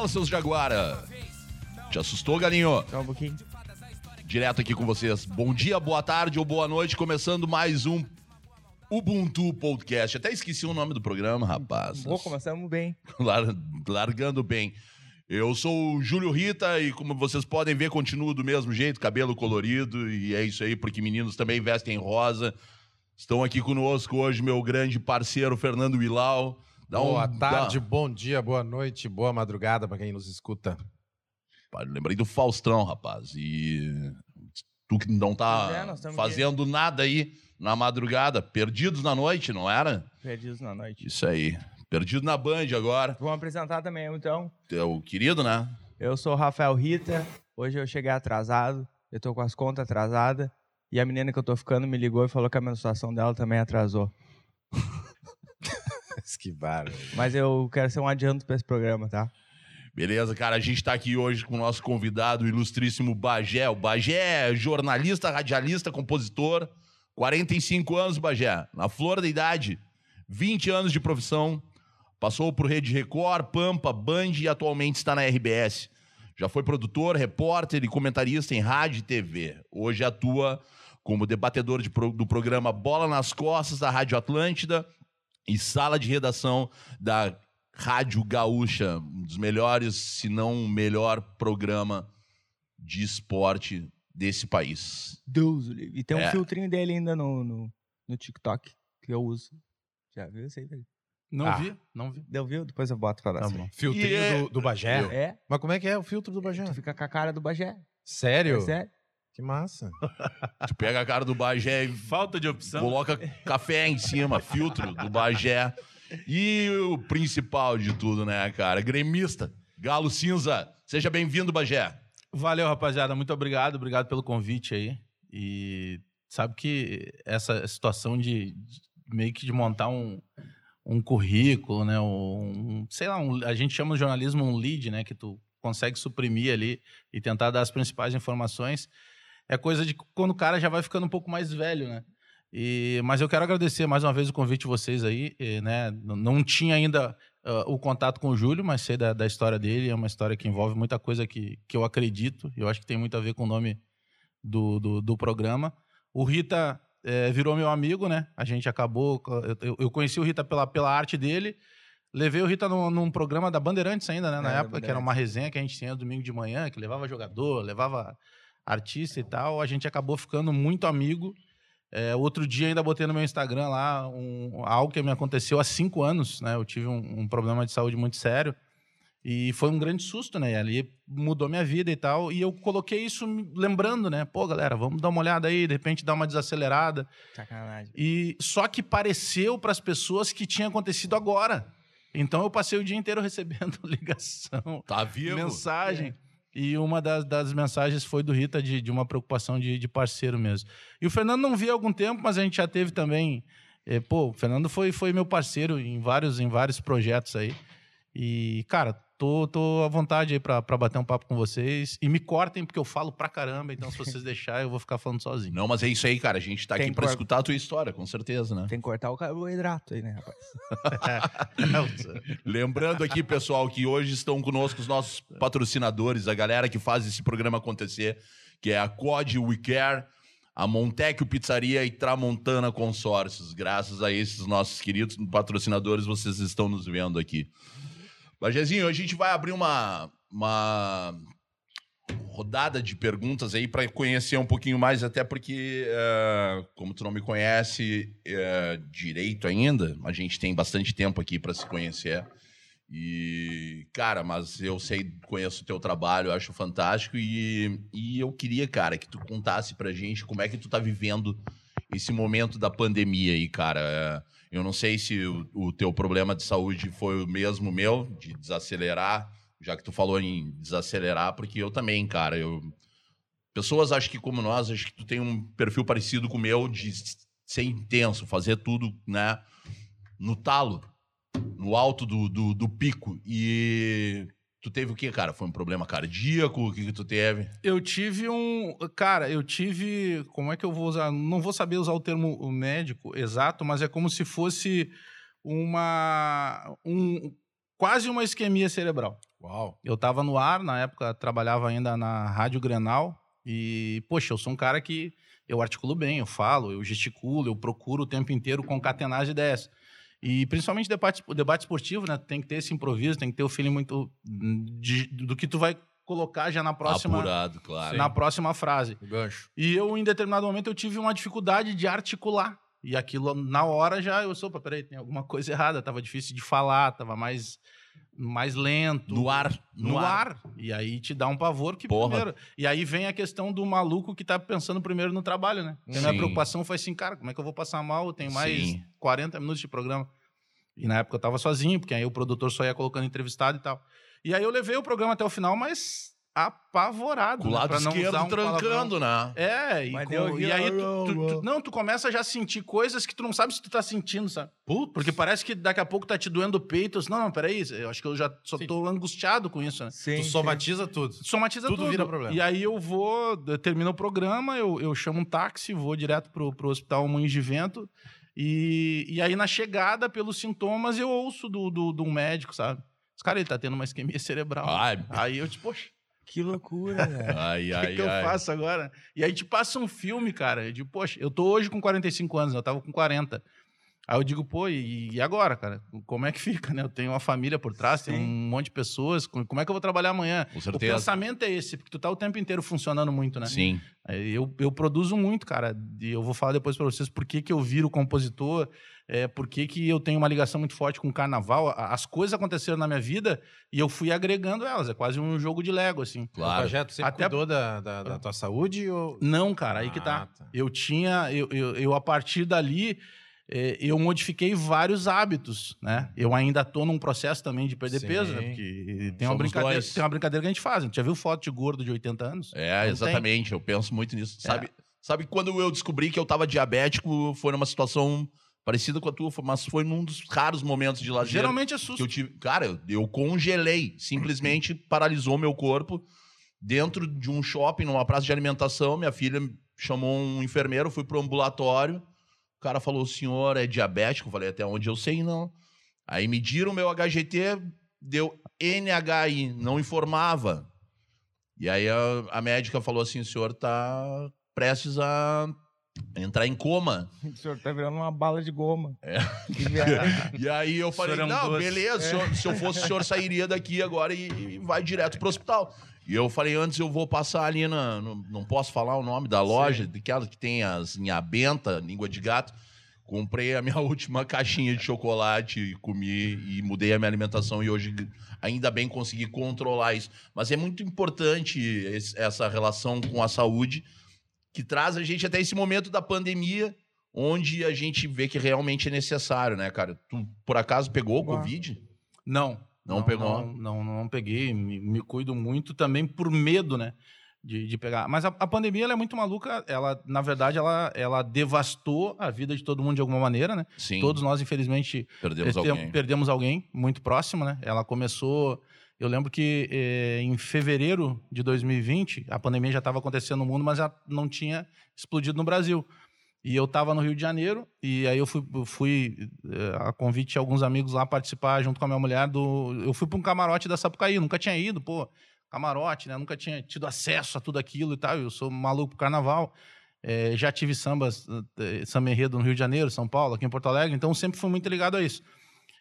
Fala, seus Jaguara. Te assustou, galinho? Só um pouquinho. Direto aqui com vocês. Bom dia, boa tarde ou boa noite. Começando mais um Ubuntu Podcast. Até esqueci o nome do programa, rapaz. Boa, começamos bem. Lar- Largando bem. Eu sou o Júlio Rita e, como vocês podem ver, continuo do mesmo jeito, cabelo colorido. E é isso aí, porque meninos também vestem rosa. Estão aqui conosco hoje meu grande parceiro Fernando Wilau. Dá Boa um- tarde, dá- bom dia, boa noite, boa madrugada pra quem nos escuta. Pá, Lembrei do Faustão, rapaz. E tu que não tá é, fazendo nada aí na madrugada, perdidos na noite, não era? Perdidos na noite. Isso aí. Perdido na Band agora. Vamos apresentar também, então. Teu querido, né? Eu sou o Rafael Rita. Hoje eu cheguei atrasado. Eu tô com as contas atrasadas. E a menina que eu tô ficando me ligou e falou que a menstruação dela também atrasou. que bárbaro. Mas eu quero ser um adianto pra esse programa, tá? Beleza, cara, a gente tá aqui hoje com o nosso convidado, o ilustríssimo Bagé. O Bagé é jornalista, radialista, compositor. 45 anos, Bagé. Na flor da idade. 20 anos de profissão. Passou por Rede Record, Pampa, Band e atualmente está na RBS. Já foi produtor, repórter e comentarista em rádio e TV. Hoje atua como debatedor de pro- do programa Bola nas Costas da Rádio Atlântida e sala de redação da Rádio Gaúcha, um dos melhores, se não o melhor programa de esporte desse país. Deus. E tem um É. filtrinho dele ainda no, no, no TikTok que eu uso. Já viu isso aí, velho? Não Ah. vi, não vi. Deu, viu? Depois eu boto pra Tá nós. bom. Filtrinho E é- do, do Bagé. É? Mas como é que é o filtro do Bagé? Tu fica com a cara do Bagé. Sério? É sério? Que massa. Tu pega a cara do Bagé e Falta de opção. coloca café em cima, filtro do Bagé. E o principal de tudo, né, cara? Gremista, Galo Cinza. Seja bem-vindo, Bagé. Valeu, rapaziada. Muito obrigado. Obrigado pelo convite aí. E sabe que essa situação de, de meio que de montar um, um currículo, né? Um, sei lá, um- a gente chama no jornalismo um lead, né? Que tu consegue suprimir ali e tentar dar as principais informações. É coisa de quando o cara já vai ficando um pouco mais velho, né? E, mas eu quero agradecer mais uma vez o convite de vocês aí, eh, né? Não tinha ainda ah, o contato com o Júlio, mas sei da, da história dele. É uma história que envolve muita coisa que, que eu acredito. Eu acho que tem muito a ver com o nome do, do, do programa. O Rita eh, virou meu amigo, né? A gente acabou. Eu, eu conheci o Rita pela, pela arte dele. Levei o Rita num, num programa da Bandeirantes ainda, né? Na É, época, que era uma resenha que a gente tinha domingo de manhã, que levava jogador, levava artista e tal. A gente acabou ficando muito amigo. É, outro dia ainda botei no meu Instagram lá um- algo que me aconteceu há cinco anos, né? Eu tive um, um problema de saúde muito sério e foi um grande susto, né? E ali mudou minha vida e tal. E eu coloquei isso lembrando, né? Pô, galera, vamos dar uma olhada aí, de repente dar uma desacelerada. Sacanagem. E só que pareceu para as pessoas que tinha acontecido agora. Então eu passei o dia inteiro recebendo ligação, Tá vivo? mensagem. E uma das, das mensagens foi do Rita de, de uma preocupação de, de parceiro mesmo. E o Fernando não via há algum tempo, mas a gente já teve também. eh, pô, o Fernando foi, foi meu parceiro em vários, em vários projetos aí. E, cara, tô, tô à vontade aí pra, pra bater um papo com vocês. E me cortem, porque eu falo pra caramba, então se vocês deixarem, eu vou ficar falando sozinho. Não, mas é isso aí, cara. A gente tá Tem aqui pra cor- escutar a tua história, com certeza, né? Tem que cortar o carboidrato aí, né, rapaz? Lembrando aqui, pessoal, que hoje estão conosco os nossos patrocinadores, a galera que faz esse programa acontecer, que é a Quad We Care, a Montecchio Pizzaria e Tramontana Consórcios. Graças a esses nossos queridos patrocinadores, vocês estão nos vendo aqui. Bajezinho, a gente vai abrir uma, uma rodada de perguntas aí para conhecer um pouquinho mais, até porque, eh, como tu não me conhece eh, direito ainda, a gente tem bastante tempo aqui para se conhecer. E, cara, mas eu sei, conheço o teu trabalho, acho fantástico. E, e eu queria, cara, que tu contasse pra gente como é que tu tá vivendo esse momento da pandemia aí, cara. É, Eu não sei se o, o teu problema de saúde foi o mesmo meu, de desacelerar, já que tu falou em desacelerar, porque eu também, cara. Eu... Pessoas, acho que como nós, acho que tu tem um perfil parecido com o meu, de ser intenso, fazer tudo, né, no talo no alto do, do, do pico. E tu teve o quê, cara? Foi um problema cardíaco? O que, que tu teve? Eu tive um. Cara, eu tive. Como é que eu vou usar? Não vou saber usar o termo médico exato, mas é como se fosse uma. Um, quase uma isquemia cerebral. Uau. Eu tava no ar, na época trabalhava ainda na Rádio Grenal. E, poxa, eu sou um cara que eu articulo bem, eu falo, eu gesticulo, eu procuro o tempo inteiro concatenar as ideias. E principalmente debate, o debate esportivo, né? Tem que ter esse improviso, tem que ter o feeling muito de- do que tu vai colocar já na próxima, Apurado, claro. na próxima frase. O gancho. E eu, em determinado momento, eu tive uma dificuldade de articular. E aquilo, na hora, já eu sou, opa, peraí, tem alguma coisa errada. Tava difícil de falar, tava mais, mais lento. No ar. No, ar. E aí te dá um pavor que Porra. primeiro. E aí vem a questão do maluco que tá pensando primeiro no trabalho, né? E a preocupação foi assim, cara, como é que eu vou passar mal? Eu tenho mais Sim. 40 minutos de programa. E na época eu tava sozinho, porque aí o produtor só ia colocando entrevistado e tal. E aí eu levei o programa até o final, mas apavorado. Com o né? lado usar esquerdo um palavrão. trancando, né? É, e, com- e aí tu, tu- tu- não, tu começa já a sentir coisas que tu não sabe se tu tá sentindo, sabe? Porque parece que daqui a pouco tá te doendo o peito. Não, não, peraí, eu acho que eu já só Sim. tô angustiado com isso, né? Sim, Tu sim. somatiza tudo. Somatiza Tudo tudo. vira problema. E aí eu vou, eu termino o programa, eu, eu chamo um táxi, vou direto pro, pro hospital Moinhos de Vento. E, e aí na chegada, pelos sintomas, eu ouço do, do, de um médico, sabe? Esse cara, ele tá tendo uma isquemia cerebral. Ai, Aí eu, tipo, poxa, Que loucura, velho. ai, o ai. que, que eu ai. faço agora? E aí te passa um filme, cara. Eu digo, poxa, eu tô hoje com 45 anos, eu tava com 40. Aí eu digo, pô, e, e agora, cara? Como é que fica, né? Eu tenho uma família por trás, tenho Sim. um monte de pessoas. Como é que eu vou trabalhar amanhã? Com O certeza. pensamento é esse, porque tu tá o tempo inteiro funcionando muito, né? Sim. Eu, eu produzo muito, cara. E eu vou falar depois pra vocês por que, que eu viro compositor, é, por que, que eu tenho uma ligação muito forte com o carnaval. As coisas aconteceram na minha vida e eu fui agregando elas. É quase um jogo de Lego, assim. O Claro. projeto sempre Até- cuidou da, da, da tua saúde ou... Não, cara, aí que tá. Ah, tá. Eu tinha, eu, eu, eu, a partir dali, eu modifiquei vários hábitos, né? Eu ainda tô num processo também de perder Sim. peso, né? Porque tem uma, brincadeira, dois. tem uma brincadeira que a gente faz. Tu já viu foto de gordo de 80 anos? É, Não exatamente. Eu penso muito nisso. É. Sabe, sabe quando eu descobri que eu tava diabético, foi numa situação parecida com a tua, mas foi num dos raros momentos de lazer Geralmente é que eu tive. Cara, eu, eu congelei. Simplesmente paralisou meu corpo dentro de um shopping, numa praça de alimentação. Minha filha chamou um enfermeiro, fui pro ambulatório. O cara falou: o senhor é diabético? Eu falei, até onde eu sei, não. Aí mediram meu HGT, deu NHI, não informava. E aí a, a médica falou assim: o senhor tá prestes a entrar em coma. O senhor tá virando uma bala de goma. É. E aí eu falei, é um não, doce." beleza, se, eu- se eu fosse, o senhor sairia daqui agora e, e vai direto pro hospital. E eu falei, antes eu vou passar ali na. no- não posso falar o nome da loja, daquela que tem as benta, língua de gato. Comprei a minha última caixinha de chocolate, comi e mudei a minha alimentação e hoje ainda bem consegui controlar isso. Mas é muito importante esse- essa relação com a saúde que traz a gente até esse momento da pandemia, onde a gente vê que realmente é necessário, né, cara? Tu, por acaso, pegou o. Covid? Não. Não pegou? Não, não, não peguei. Me, me cuido muito também por medo, né? De, de pegar. Mas a, a pandemia é muito maluca. Ela, na verdade, ela, ela devastou a vida de todo mundo de alguma maneira, né? Sim. Todos nós, infelizmente, perdemos alguém. Perdemos alguém muito próximo, né? Ela começou. Eu lembro que eh, em fevereiro de 2020, a pandemia já estava acontecendo no mundo, mas já não tinha explodido no Brasil. E eu estava no Rio de Janeiro, e aí eu fui, fui eh, a convite de alguns amigos lá participar junto com a minha mulher do. Eu fui para um camarote da Sapucaí, nunca tinha ido, pô, camarote, né? Nunca tinha tido acesso a tudo aquilo e tal. Eu sou maluco pro carnaval. Eh, já tive sambas, eh, samba enredo no Rio de Janeiro, São Paulo, aqui em Porto Alegre, então sempre fui muito ligado a isso.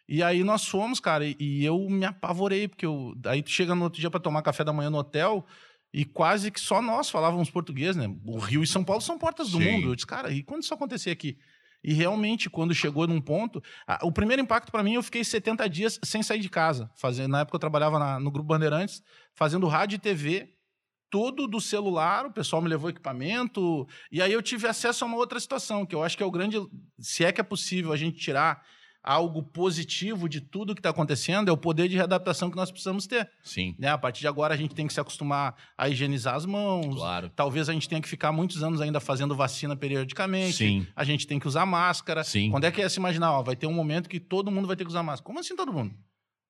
E aí nós fomos, cara, e, e eu me apavorei, porque eu, aí tu chega no outro dia para tomar café da manhã no hotel e quase que só nós falávamos português, né? O Rio e São Paulo são portas do Sim. mundo. Eu disse, cara, e quando isso acontecer aqui? E realmente, quando chegou num ponto, a- o primeiro impacto para mim, eu fiquei 70 dias sem sair de casa. Fazendo, na época eu trabalhava na- no Grupo Bandeirantes, fazendo rádio e TV, tudo do celular, o pessoal me levou equipamento, e aí eu tive acesso a uma outra situação, que eu acho que é o grande. Se é que é possível a gente tirar algo positivo de tudo que está acontecendo, é o poder de readaptação que nós precisamos ter. Sim, Né? A partir de agora, a gente tem que se acostumar a higienizar as mãos. claro. Talvez a gente tenha que ficar muitos anos ainda fazendo vacina periodicamente. Sim, A gente tem que usar máscara. sim. Quando é que é se imaginar? Ó, vai ter um momento que todo mundo vai ter que usar máscara. Como assim todo mundo?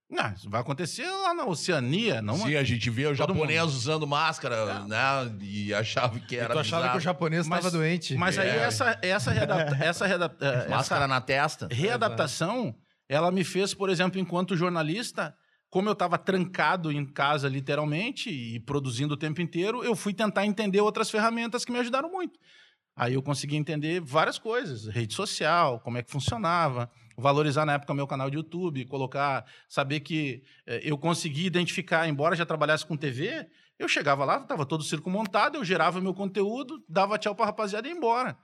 Não, isso vai acontecer lá na Oceania, não Sim, a gente vê o japonês mundo. usando máscara, né? E achava que E era tu achava que o bizarro. japonês estava doente. Mas aí É. essa, essa, readapta, essa, readapta, Máscara essa na testa. readaptação, ela me fez, por exemplo, enquanto jornalista, como eu estava trancado em casa, literalmente, e produzindo o tempo inteiro, eu fui tentar entender outras ferramentas que me ajudaram muito. Aí eu consegui entender várias coisas, rede social, como é que funcionava, valorizar na época meu canal de YouTube, colocar, saber que eh, eu consegui identificar, embora já trabalhasse com TV, eu chegava lá, estava todo o circo montado, eu gerava meu conteúdo, dava tchau para a rapaziada e ia embora.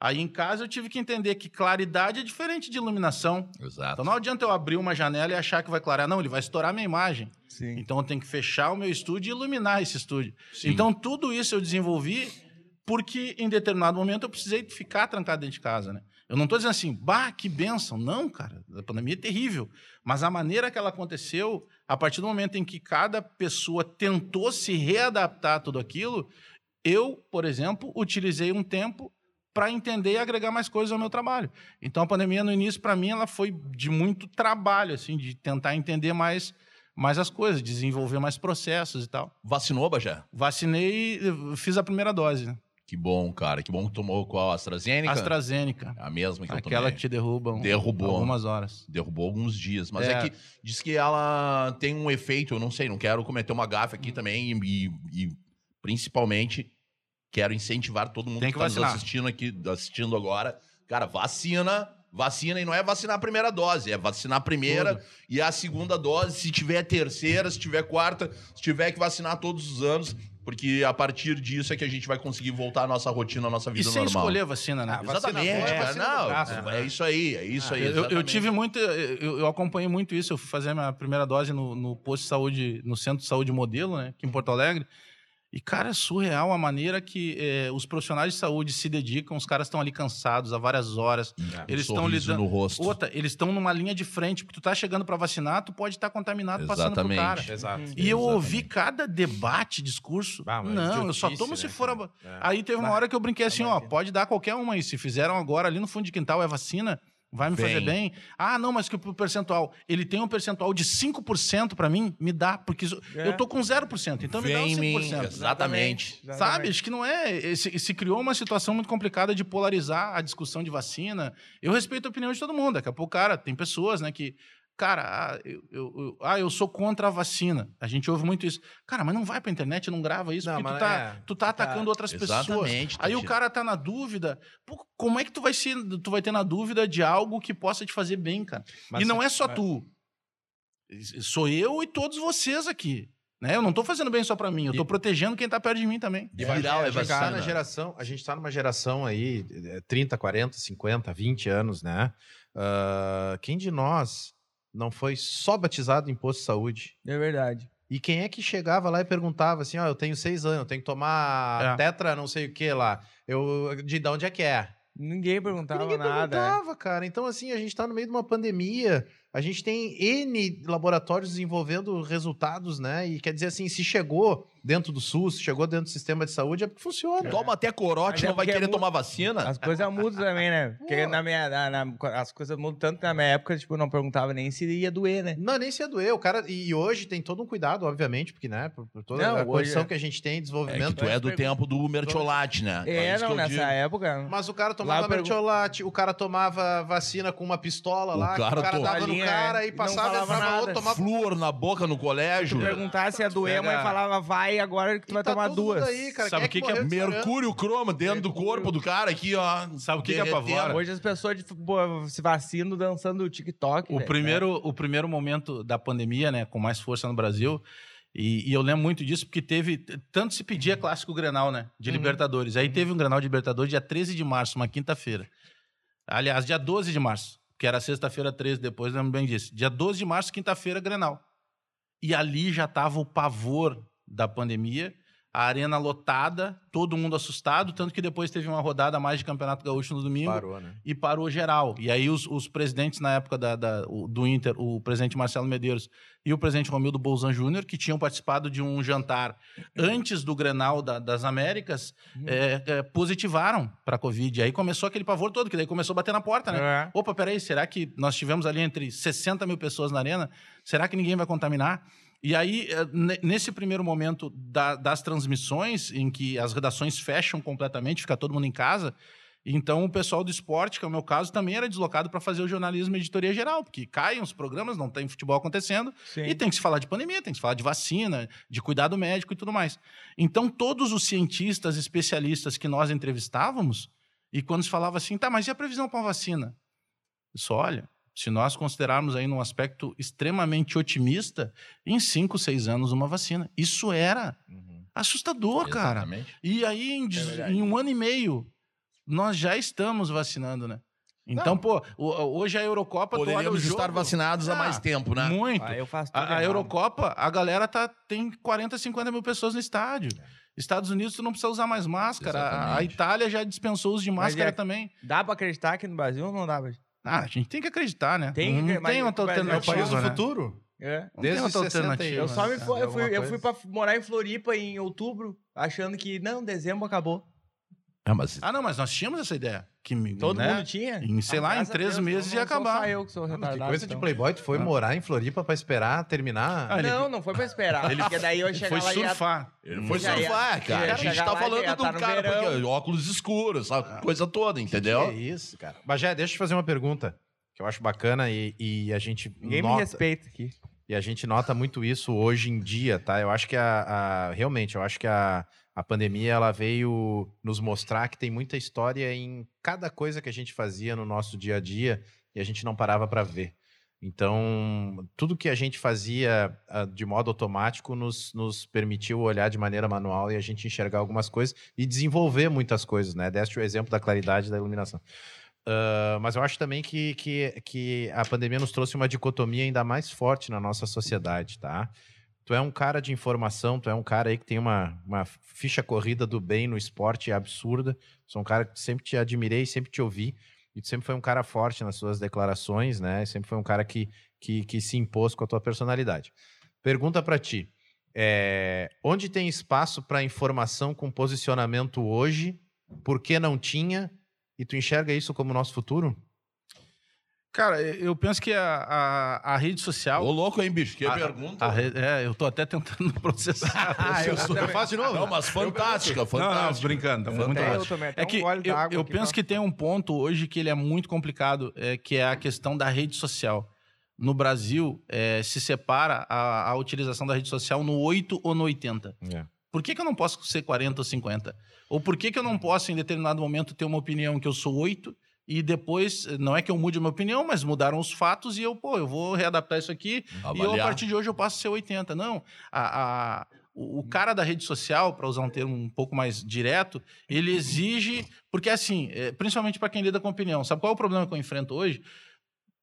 Aí em casa eu tive que entender que claridade é diferente de iluminação. Exato. Então não adianta eu abrir uma janela e achar que vai clarear. Não, ele vai estourar minha imagem. Sim. Então eu tenho que fechar o meu estúdio e iluminar esse estúdio. Sim. Então tudo isso eu desenvolvi porque em determinado momento eu precisei ficar trancado dentro de casa, né? Eu não estou dizendo assim, bah, que benção. Não, cara, a pandemia é terrível. Mas a maneira que ela aconteceu, a partir do momento em que cada pessoa tentou se readaptar a tudo aquilo, eu, por exemplo, utilizei um tempo para entender e agregar mais coisas ao meu trabalho. Então a pandemia no início para mim ela foi de muito trabalho assim, de tentar entender mais mais as coisas, desenvolver mais processos e tal. Vacinou, Bajé? Vacinei, fiz a primeira dose, né? Que bom, cara. Que bom que tomou qual? AstraZeneca? AstraZeneca. A mesma que eu Aquela tomei. que te derruba um- Derrubou. algumas horas. Derrubou alguns dias. Mas é. É. que diz que ela tem um efeito, eu não sei, não quero cometer uma gafe aqui também. E, e principalmente quero incentivar todo mundo Tem que, que está nos assistindo aqui, assistindo agora. Cara, vacina. Vacina e não é vacinar a primeira dose, é vacinar a primeira Tudo. e a segunda dose, se tiver terceira, se tiver quarta, se tiver que vacinar todos os anos, porque a partir disso é que a gente vai conseguir voltar à nossa rotina, à nossa E vida sem normal. escolher a vacina, né? Ah, Exatamente, é Não, braço, é, né? isso aí, é isso aí. Eu, eu tive muito. Eu, eu acompanhei muito isso. Eu fui fazer a minha primeira dose no, no posto de saúde, no centro de saúde modelo, né? Aqui em Porto Alegre. E, cara, é surreal a maneira que eh, os profissionais de saúde se dedicam. Os caras estão ali cansados há várias horas. Um Eles estão sorriso lidando. no rosto. Outra, eles estão numa linha de frente, porque tu tá chegando para vacinar, tu pode estar contaminado passando pro Exatamente. cara. Exato. E eu Exatamente. ouvi cada debate, discurso. Ah, mas não, eu só tomo se né, for. a... É. Aí teve uma hora que eu brinquei assim, ó, pode dar qualquer uma aí. Se fizeram agora ali no fundo de quintal é vacina, vai me fazer Vem. bem. Ah, não, mas que o percentual, ele tem um percentual de 5% pra mim, me dá, porque É. eu tô com 0%, então me dá Vem os mim, 5%. exatamente. Sabe? Acho que não é. Se, se criou uma situação muito complicada de polarizar a discussão de vacina. Eu respeito a opinião de todo mundo. Daqui a pouco, cara, tem pessoas, né, que. Cara, ah, eu, eu- eu- ah, eu sou contra a vacina. A gente ouve muito isso. Cara, mas não vai pra internet, não grava isso, Não, porque tu tá, é. tu tá atacando outras pessoas. Exatamente. Aí o cara tá na dúvida. Pô, como é que tu vai, ser, tu vai ter na dúvida de algo que possa te fazer bem, cara? Mas e não é só mas- tu. Sou eu e todos vocês aqui. Né? Eu não tô fazendo bem só pra mim, eu tô E- protegendo quem tá perto de mim também. E viral é a gente tá vacina. na geração, a gente tá numa geração aí, eh, 30, 40, 50, 20 anos, né? Ah, quem de nós não foi só batizado em posto de saúde? É verdade. E quem é que chegava lá e perguntava assim, ó, eu tenho seis anos, eu tenho que tomar É. tetra não sei o que lá. Eu, de, de onde é que é? Ninguém perguntava Ninguém nada. é. perguntava, cara. Então, assim, a gente tá no meio de uma pandemia, a gente tem N laboratórios desenvolvendo resultados, né? E quer dizer assim, se chegou dentro do SUS, se chegou dentro do sistema de saúde, é porque funciona. Toma até corote, Mas é não vai é querer mu- tomar vacina? As coisas mudam também, né? Porque na minha, na- na- as coisas mudam tanto na minha época, tipo, não perguntava nem se ia doer, né? Não, nem se ia doer. O cara, e hoje tem todo um cuidado, obviamente, porque, né, por, por toda Não, a condição é- que a gente tem, É que desenvolvimento. tu é do tempo do mertiolate, né? É, que não, nessa digo. época. Mas o cara tomava pergun- mertiolate, o cara tomava vacina com uma pistola O lá, que cara o cara dava no Cara é, e não passava, falava entrava nada. outro, tomava Flúor na boca no colégio. Tu perguntasse se ia doer, a mãe Pega- falava, vai agora que tu E vai tá tomar duas. Aí, cara. Sabe o que que é? Mercúrio cromo dentro do corpo do cara aqui, ó. Sabe o que que derretendo. apavora? Hoje as pessoas de, pô, se vacinam dançando o TikTok. O velho. primeiro, o primeiro momento da pandemia, né, com mais força no Brasil, e, e eu lembro muito disso porque teve, tanto se pedia clássico Grenal, né, de Uhum. Libertadores. Aí teve um Grenal de Libertadores dia 13 de março, uma quinta-feira. Aliás, dia 12 de março, que era sexta-feira 13 depois, lembro bem disso. Dia 12 de março, quinta-feira, Grenal. E ali já tava o pavor da pandemia, a arena lotada, todo mundo assustado, tanto que depois teve uma rodada a mais de Campeonato Gaúcho no domingo Parou, né? e parou geral. E aí os, os presidentes na época da, da- do Inter, o presidente Marcelo Medeiros e o presidente Romildo Bolzan Júnior, que tinham participado de um jantar antes do Grenal da- das Américas, é, é, positivaram para a Covid. Aí começou aquele pavor todo, que daí começou a bater na porta, né? É. Opa, peraí, será que nós tivemos ali entre 60 mil pessoas na arena? Será que ninguém vai contaminar? E aí, eh, ne- nesse primeiro momento da- das transmissões, em que as redações fecham completamente, fica todo mundo em casa, Então, o pessoal do esporte, que é o meu caso, também era deslocado para fazer o jornalismo e editoria geral, porque caem os programas, não tem futebol acontecendo, Sim. e tem que se falar de pandemia, tem que se falar de vacina, de cuidado médico e tudo mais. Então, todos os cientistas, especialistas que nós entrevistávamos, e quando se falava assim, tá, mas e a previsão para uma vacina? Isso, olha, se nós considerarmos aí num aspecto extremamente otimista, em cinco, seis anos uma vacina. Isso era assustador, cara. Exatamente. E aí, em, verdade. em um ano e meio, nós já estamos vacinando, né? Então, pô, o- hoje a Eurocopa, tu olha o Poderíamos jogo, estar vacinados há Ah, mais tempo, né? Muito. Ah, eu faço tudo A, a. Eurocopa, a galera tá, tem 40, 50 mil pessoas no estádio. Estados Unidos, tu não precisa usar mais máscara. A. Itália já dispensou o uso de máscara é- também. Dá pra acreditar que no Brasil ou não dá? pra- Ah, a gente tem que acreditar, né? Tem que- não mas tem outra Brasil É o alternativa. país do né? futuro? É. Não tem Desde outra 60 alternativa. Eu só me né, eu fui, eu fui pra morar em Floripa em outubro, achando que, não, dezembro acabou. Ah, mas Ah, não, mas nós tínhamos essa ideia. Que, Todo né? mundo tinha. Em, sei Ah, lá, em três Deus, meses não- ia não sou acabar. Só eu que sou Ah, mas retardado. que coisa de então. playboy, tu foi morar em Floripa pra esperar terminar? Ah, ele- Não, não foi pra esperar. Ele porque daí eu ia chegar Foi lá e ia- surfar. ele foi ia- surfar, cara. ia A gente tá falando ia do tá cara porque, óculos escuros, essa coisa toda, entendeu? Que é isso, cara. Bagé, deixa eu te fazer uma pergunta que eu acho bacana e, e a gente Ninguém me nota, respeita aqui. e a gente nota muito isso hoje em dia, tá? Eu acho que a, a- realmente, eu acho que a, a pandemia ela veio nos mostrar que tem muita história em cada coisa que a gente fazia no nosso dia a dia e a gente não parava para ver. Então, tudo que a gente fazia ah, de modo automático nos, nos permitiu olhar de maneira manual e a gente enxergar algumas coisas e desenvolver muitas coisas, né? Deste o exemplo da claridade da iluminação. Ah, mas eu acho também que, que, que a pandemia nos trouxe uma dicotomia ainda mais forte na nossa sociedade, tá? Tu é um cara de informação, tu é um cara aí que tem uma, uma ficha corrida do bem no esporte absurda. Sou um cara que sempre te admirei, sempre te ouvi. E tu sempre foi um cara forte nas suas declarações, né? Sempre foi um cara que, que, que se impôs com a tua personalidade. Pergunta pra ti: é, onde tem espaço para informação com posicionamento hoje? Por que não tinha? E tu enxerga isso como nosso futuro? Cara, eu penso que a, a, a rede social. Ô, louco, hein, bicho? Que a- pergunta. a re- é, eu tô até tentando processar. Ah, eu Eu faço de novo? Não, mas fantástica, Não, não, fantástica. brincando, tá muito eu até É um que gole eu, eu aqui, penso que tem um ponto hoje que ele é muito complicado, é, que é a questão da rede social. No Brasil, é, se separa a, a utilização da rede social no 8 ou no 80. É. Por que, que eu não posso ser 40 ou 50? Ou por que, que eu não posso, em determinado momento, ter uma opinião que eu sou 8 e depois, não é que eu mude a minha opinião, mas mudaram os fatos e eu, pô, eu vou readaptar isso aqui e eu, a Avaliar. partir de hoje eu passo a ser 80. Não, a, a- o, o cara da rede social, para usar um termo um pouco mais direto, ele exige, porque assim, é, principalmente para quem lida com opinião, sabe qual é o problema que eu enfrento hoje?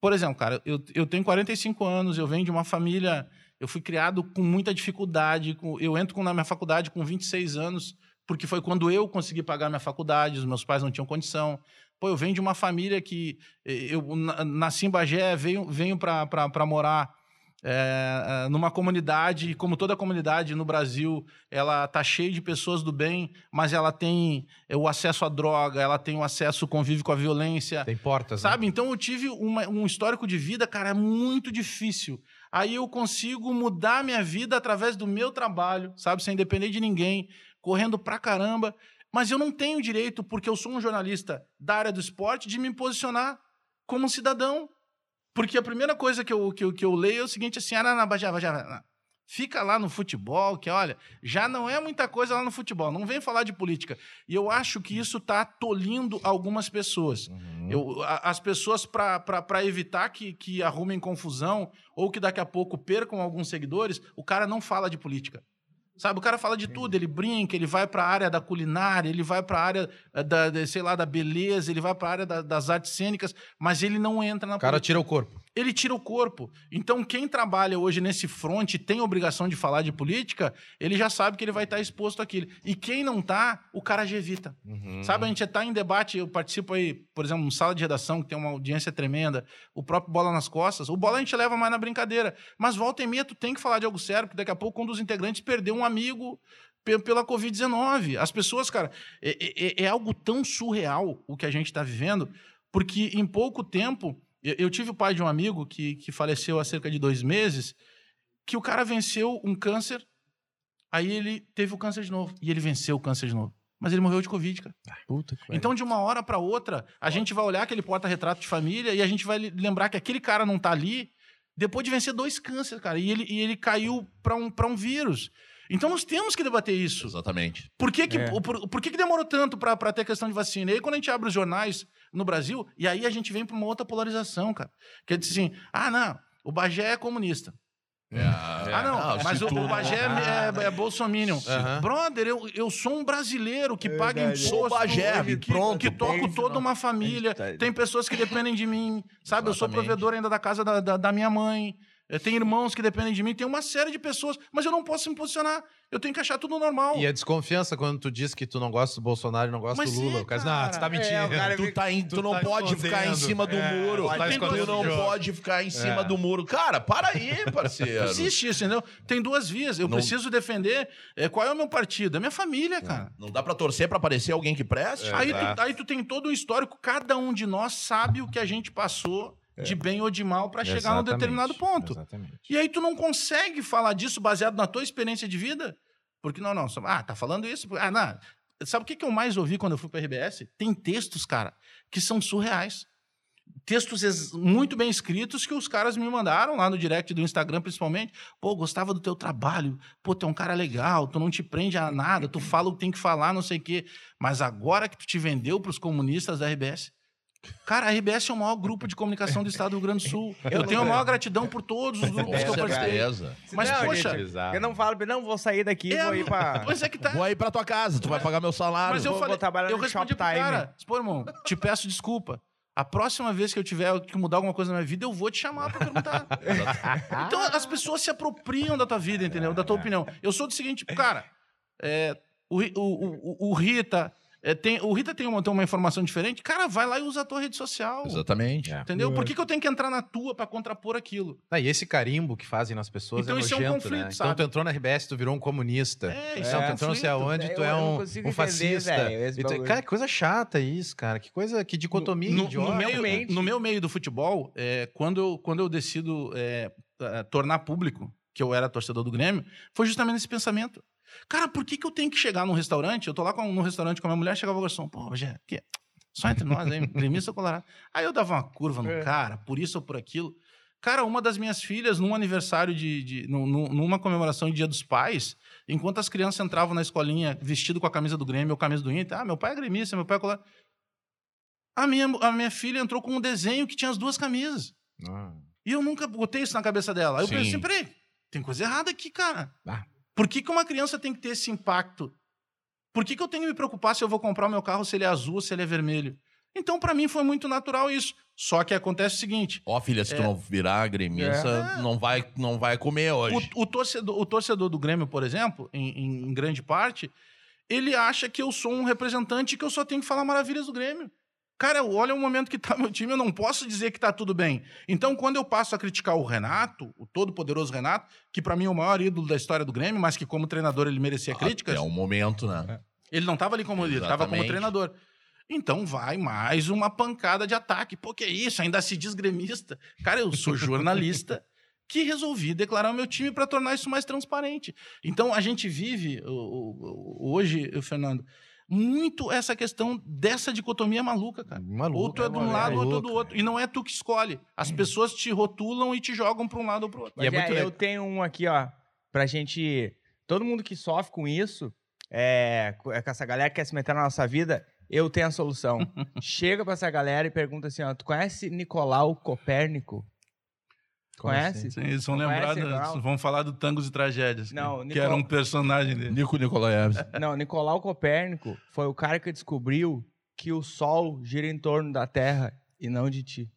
Por exemplo, cara, eu, eu tenho 45 anos, eu venho de uma família, eu fui criado com muita dificuldade, com- eu entro com- na minha faculdade com 26 anos, porque foi quando eu consegui pagar minha faculdade, os meus pais não tinham condição. Pô, eu venho de uma família que eh, eu na- nasci em Bagé, venho, venho para morar é, numa comunidade, como toda comunidade no Brasil, ela tá cheia de pessoas do bem, mas ela tem o acesso à droga, ela tem o acesso, convive com a violência, Tem portas, né? Sabe? Então eu tive uma- um histórico de vida, cara, muito difícil. Aí eu consigo mudar minha vida através do meu trabalho, sabe? Sem depender de ninguém, correndo pra caramba. Mas eu não tenho direito, porque eu sou um jornalista da área do esporte, de me posicionar como um cidadão. Porque a primeira coisa que eu, que eu, que eu leio é o seguinte, assim, ah, fica lá no futebol, que olha, já não é muita coisa lá no futebol, não vem falar de política. E eu acho que isso está tolindo algumas pessoas. Uhum. Eu, a- as pessoas, para evitar que, que arrumem confusão ou que daqui a pouco percam alguns seguidores, o cara não fala de política. Sabe, o cara fala de tudo, ele brinca, ele vai para a área da culinária, ele vai para a área eh, da, da, sei lá, da beleza, ele vai para a área da- das artes cênicas, mas ele não entra na O cara política tira o corpo. Ele tira o corpo. Então, quem trabalha hoje nesse front e tem obrigação de falar de política, ele já sabe que ele vai estar exposto àquilo. E quem não tá, o cara já evita. Uhum. Sabe, a gente está em debate, eu participo aí, por exemplo, numa sala de redação que tem uma audiência tremenda, o próprio Bola nas Costas. O Bola a gente leva mais na brincadeira. Mas volta e meia, tu tem que falar de algo sério, porque daqui a pouco um dos integrantes perdeu um amigo pe- pela Covid-19. As pessoas, cara, é, é- é algo tão surreal o que a gente está vivendo, porque em pouco tempo. Eu, tive o pai de um amigo que, que faleceu há cerca de dois meses, que o cara venceu um câncer, aí ele teve o câncer de novo, e ele venceu o câncer de novo. Mas ele morreu de Covid, cara. Puta que Então, de uma hora pra outra, a gente vai olhar aquele porta-retrato de família e a gente vai lembrar que aquele cara não tá ali depois de vencer dois cânceres, cara. E ele, e ele caiu pra um, pra um vírus. Então, nós temos que debater isso. Exatamente. Por que, que, É. por, por que, que demorou tanto pra ter questão de vacina? E aí, quando a gente abre os jornais no Brasil, e aí a gente vem pra uma outra polarização, cara. Que é assim: ah, não, o Bagé é comunista. Ah, não, mas se o, o Bagé é, é, é bolsominion. Aham. Brother, eu, eu sou um brasileiro que paga verdade. imposto. Sou Bagé, que, pronto, que toco ponto. toda uma família. Tá- Tem pessoas que dependem de mim, sabe? Eu sou Exatamente. provedor ainda da casa da, da, da minha mãe. Tenho irmãos que dependem de mim. Tem uma série de pessoas, mas eu não posso me posicionar. Eu tenho que achar tudo normal. E a desconfiança quando tu diz que tu não gosta do Bolsonaro e não gosta Mas do Lula. é, o cara, não, tu tá É, mentindo. o cara Tu, tá em- tu, não tá pode ficar em cima do É, muro. tá tu não pode ficar em cima É. do muro. Cara, para aí, parceiro. Existe isso, entendeu? Tem duas vias. Eu Não- preciso defender é, qual é o meu partido. É minha família, cara. Não dá pra torcer pra aparecer alguém que preste? Aí Exato. tu, aí tu tem todo o histórico, cada um de nós sabe o que a gente passou de bem ou de mal pra chegar num determinado ponto. Exatamente. E aí tu não consegue falar disso baseado na tua experiência de vida? Porque não, não, só- ah, tá falando isso? Ah, não. Sabe o que que eu mais ouvi quando eu fui pra RBS? Tem textos, cara, que são surreais. Textos ex- muito bem escritos que os caras me mandaram lá no direct do Instagram, principalmente. Pô, gostava do teu trabalho. Pô, tu é um cara legal, tu não te prende a nada, tu fala o que tem que falar, não sei o quê. Mas agora que tu te vendeu pros comunistas da RBS. Cara, a RBS é o maior grupo de comunicação do estado do Rio Grande do Sul. Eu tenho a maior gratidão por todos os grupos que eu Com participei. certeza. Mas, Não, poxa, gente, Eu não falo, não, vou sair daqui, É, vou ir pra... Pois é que tá. Vou aí pra tua casa, tu vai pagar meu salário. Mas eu Vou- falei, vou trabalhar eu no respondi pro cara, pô, irmão, te peço desculpa. A próxima vez que eu tiver que mudar alguma coisa na minha vida, eu vou te chamar pra perguntar. então as pessoas se apropriam da tua vida, entendeu? Da tua opinião. Eu sou do seguinte, cara, é, o, o, o, o Rita. É, tem, o Rita tem uma, tem uma informação diferente, cara, vai lá e usa a tua rede social. Exatamente. É. Entendeu? Por que, que eu tenho que entrar na tua pra contrapor aquilo? Ah, e esse carimbo que fazem nas pessoas Então é isso é um nojento, conflito, né? sabe? Então tu entrou na RBS, tu virou um comunista. É, isso Então, é, tu um entrou não sei conflito. aonde, tu é um, um entender, fascista. velho, esse E tu- cara, que coisa chata isso, cara. Que coisa, que dicotomia no, idiota. no meio, Realmente. no meu meio do futebol, é, quando, eu, quando eu decido é, tornar público que eu era torcedor do Grêmio, foi justamente esse pensamento. Cara, por que, que eu tenho que chegar num restaurante? Eu tô lá com, num restaurante com a minha mulher, chegava o garçom, pô, Rogério, que só entre nós, hein? Gremista ou colorado. Aí eu dava uma curva no É. cara, por isso ou por aquilo. Cara, uma das minhas filhas, num aniversário de. de num- num- numa comemoração de Dia dos Pais, enquanto as crianças entravam na escolinha vestido com a camisa do Grêmio ou camisa do Inter, ah, meu pai é gremista, meu pai é colorado. A minha, a minha filha entrou com um desenho que tinha as duas camisas. Ah. E eu nunca botei isso na cabeça dela. Aí eu Sim. pensei, peraí, tem coisa errada aqui, cara. Ah. Por que, que uma criança tem que ter esse impacto? Por que, que eu tenho que me preocupar se eu vou comprar o meu carro, se ele é azul ou se ele é vermelho? Então, pra mim, foi muito natural isso. Só que acontece o seguinte: Ó, filha, se tu É. não virar gremista, não, vai, não vai comer hoje. o, o torcedor, o torcedor do Grêmio, por exemplo, em, em- em grande parte, ele acha que eu sou um representante e que eu só tenho que falar maravilhas do Grêmio. Cara, olha o momento que tá meu time, eu não posso dizer que tá tudo bem. Então, quando eu passo a criticar o Renato, o todo-poderoso Renato, que pra mim é o maior ídolo da história do Grêmio, mas que como treinador ele merecia críticas, É um momento, né? ele não tava ali como líder, tava como treinador. Então vai mais uma pancada de ataque. Pô, que isso? Ainda se diz gremista. Cara, eu sou jornalista que resolvi declarar o meu time para tornar isso mais transparente. Então a gente vive hoje, o Fernando, muito essa questão dessa dicotomia maluca, cara. Maluco. Ou tu é de um é lado, ou tu é do outro. E não é tu que escolhe. As pessoas te rotulam e te jogam para um lado ou para outro. E é Mas muito é, eu tenho um aqui, ó, pra gente. Todo mundo que sofre com isso, é, com com essa galera que quer se meter na nossa vida, eu tenho a solução. Chega pra essa galera e pergunta assim: ó, tu conhece Nicolau Copérnico? Conhece? Sim, eles vão lembrar, conhece, do- não? vão falar do Tangos e Tragédias. Não, que Nicol- era um personagem dele. Nico Nicolaevski. Não, Nicolau Copérnico foi o cara que descobriu que o Sol gira em torno da Terra e não de ti.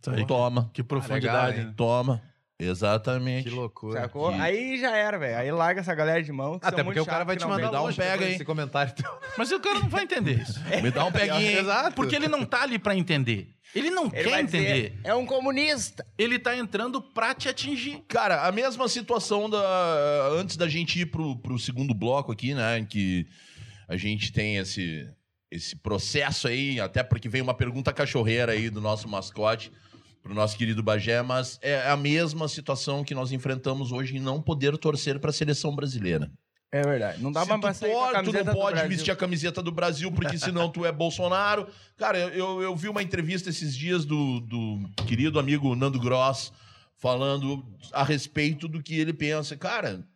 Isso aí. Toma, Que profundidade. legal, né? toma. Exatamente. Que loucura. Sacou? Que- Aí já era, velho. Aí larga essa galera de mão. que Até são porque muito o cara vai te mandar dá um pega, hein? desse comentário teu. Mas o cara não vai entender isso. Me dá um peguinho? Exato. Porque ele não tá ali pra entender. Ele não Ele quer vai entender. dizer, é um comunista. Ele tá entrando pra te atingir. Cara, a mesma situação da antes da gente ir pro, pro segundo bloco aqui, né? Que a gente tem esse, esse processo aí, até porque vem uma pergunta cachorreira aí do nosso mascote pro nosso querido Bagé, mas é a mesma situação que nós enfrentamos hoje em não poder torcer para a seleção brasileira. É verdade. Não dá Se pra tu, a pode, tu não pode vestir a camiseta do Brasil, porque senão tu é Bolsonaro. Cara, eu, eu, vi uma entrevista esses dias do, do querido amigo Nando Gross falando a respeito do que ele pensa. Cara,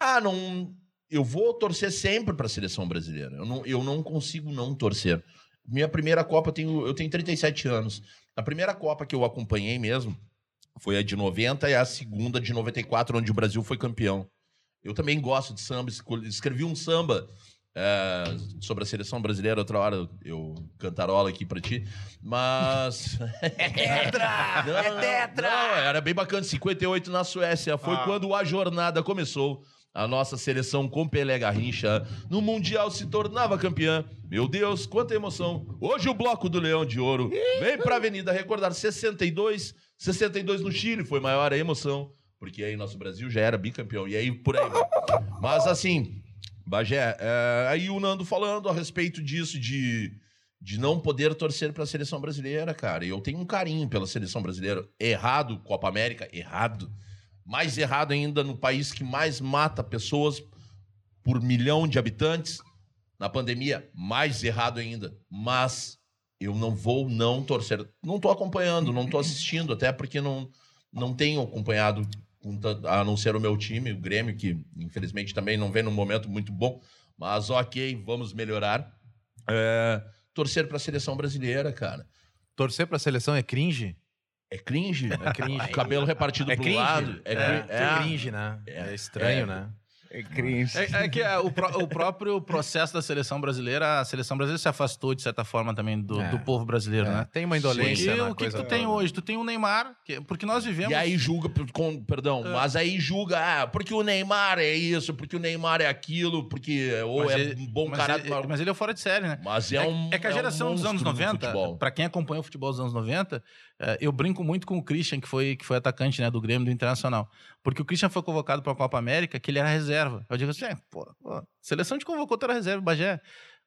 ah, não. Eu vou torcer sempre pra seleção brasileira. Eu não, eu não consigo não torcer. Minha primeira Copa, eu tenho, eu tenho 37 anos. A primeira Copa que eu acompanhei mesmo foi a de 90 e a segunda de 94, onde o Brasil foi campeão. Eu também gosto de samba, escrevi um samba é, sobre a seleção brasileira, outra hora eu cantarola aqui pra ti, mas... É tetra! Não, é tetra! Não, era bem bacana, 58 na Suécia, foi quando a jornada começou. A nossa seleção com Pelé Garrincha no Mundial se tornava campeã. Meu Deus, quanta emoção. Hoje o Bloco do Leão de Ouro vem pra Avenida recordar 62, 62 no Chile, foi maior a emoção, porque aí nosso Brasil já era bicampeão. E aí por aí. Mas assim, Bagé, é, aí o Nando falando a respeito disso, de, de não poder torcer pra seleção brasileira, cara. Eu tenho um carinho pela seleção brasileira. Errado, Copa América, errado. Mais errado ainda no país que mais mata pessoas por milhão de habitantes. Na pandemia, mais errado ainda. Mas eu não vou não torcer. Não tô acompanhando, não tô assistindo, até porque não, não tenho acompanhado, a não ser o meu time, o Grêmio, que infelizmente também não vem num momento muito bom. Mas ok, vamos melhorar. É, torcer pra seleção brasileira, cara. Torcer pra seleção é cringe? É cringe? É cringe. Cabelo repartido É pro cringe? lado. É, É, é. cringe, né? É. É, estranho, É. né? É cringe. É, é que é, o, pró- o próprio processo da seleção brasileira, a seleção brasileira se afastou, de certa forma, também do, É. do povo brasileiro, É, né? Tem uma E indolência na o que, que tu tem hoje? Tu tem o Neymar, que- porque nós vivemos... E aí julga, com, perdão, É. mas aí julga, ah, porque o Neymar é isso, porque o Neymar é aquilo, porque ou Mas é ele- um bom mas caráter. ele, mas ele é fora de série, né? Mas é, um. é que a um geração dos anos monstro do 90, futebol. pra quem acompanha o futebol dos anos 90, eh, eu brinco muito com o Christian, que foi, que foi atacante né, do Grêmio do Internacional. Porque o Christian foi convocado pra Copa América, que ele era reserva. Eu digo assim, é, pô, pô, seleção te convocou, tu era reserva, Bagé.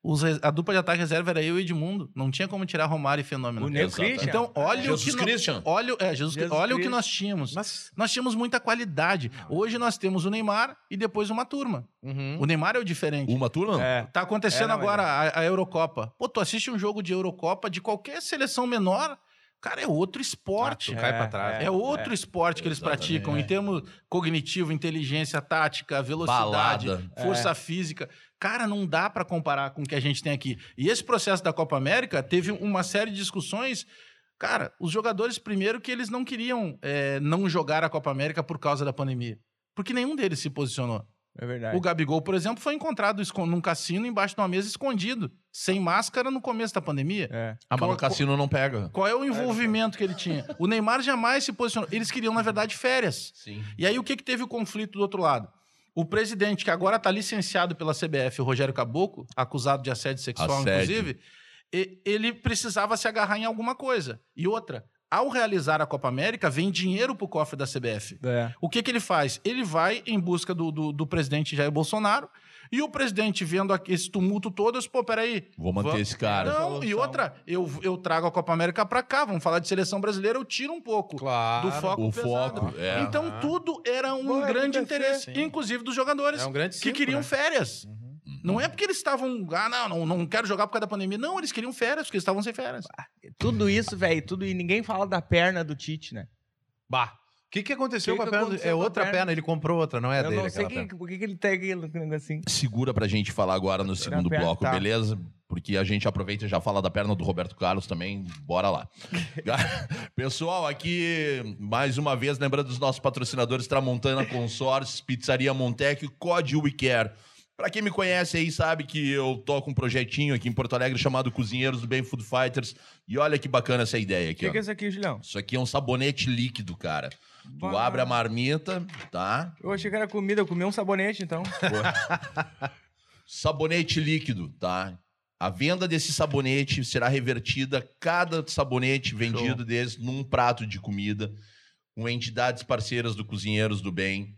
Os a dupla de ataque reserva era eu e Edmundo. Não tinha como tirar Romário e Fenômeno. O Neo. Christian. Então, olha Jesus o que... no- Christian. Olha, o- é, Jesus, Jesus olha o que nós tínhamos. Mas... Nós tínhamos muita qualidade. Hoje nós temos o Neymar e depois uma turma. Uhum. O Neymar é o diferente. Uma turma? É. Tá acontecendo É, não, agora a, a Eurocopa. Pô, tu assiste um jogo de Eurocopa de qualquer seleção menor, cara, é outro esporte. Ah, cai É, pra trás. é, outro esporte que eles Exatamente. praticam em termos cognitivo, inteligência, tática, velocidade, Balada. força física. Cara, não dá pra comparar com o que a gente tem aqui. E esse processo da Copa América teve uma série de discussões. Cara, os jogadores, primeiro, que eles não queriam é, não jogar a Copa América por causa da pandemia. Porque nenhum deles se posicionou. É verdade. O Gabigol, por exemplo, foi encontrado num cassino embaixo de uma mesa escondido, sem máscara no começo da pandemia. É. Ah, mas no cassino não pega. Qual é o envolvimento que ele tinha? O Neymar jamais se posicionou. Eles queriam, na verdade, férias. Sim. E aí o que, que teve o conflito do outro lado? O presidente, que agora está licenciado pela CBF, o Rogério Caboclo, acusado de assédio sexual, Assédio. inclusive, e- ele precisava se agarrar em alguma coisa. E outra, ao realizar a Copa América, vem dinheiro para o cofre da CBF. É. O que, que ele faz? Ele vai em busca do, do, do presidente Jair Bolsonaro e o presidente, vendo esse tumulto todo, eu disse, pô, peraí. Vou manter va- esse cara. Não, e outra, eu, eu trago a Copa América pra cá, vamos falar de seleção brasileira, eu tiro um pouco Claro. do foco O pesado. foco, é. Então tudo era um Vai grande acontecer, interesse, sim. inclusive dos jogadores, É um grande que queriam né? férias. Não é porque eles estavam, ah, não, não, não quero jogar por causa da pandemia. Não, eles queriam férias, porque eles estavam sem férias. Tudo isso, velho, tudo e ninguém fala da perna do Tite, né? Bah. O que, que aconteceu Que com a perna? aconteceu É outra perna? perna, ele comprou outra, não é eu dele não sei aquela que, por que, que ele tem aquilo, aquele negocinho. Segura pra gente falar agora no segundo perna, bloco, tá. beleza? Porque a gente aproveita e já fala da perna do Roberto Carlos também. Bora lá. Pessoal, aqui, mais uma vez, lembrando dos nossos patrocinadores Tramontana Consórcios, Pizzaria Montec e Code WeCare. Pra quem me conhece aí, sabe que eu toco um projetinho aqui em Porto Alegre chamado Cozinheiros do Bem Food Fighters. E olha que bacana essa ideia O aqui, que, ó. que é isso aqui, Julião? Isso aqui é um sabonete líquido, cara. Tu Bah. abre a marmita, tá? Eu achei que era comida, eu comi um sabonete, então. Sabonete líquido, tá? A venda desse sabonete será revertida, cada sabonete vendido desse, num prato de comida, com entidades parceiras do Cozinheiros do Bem.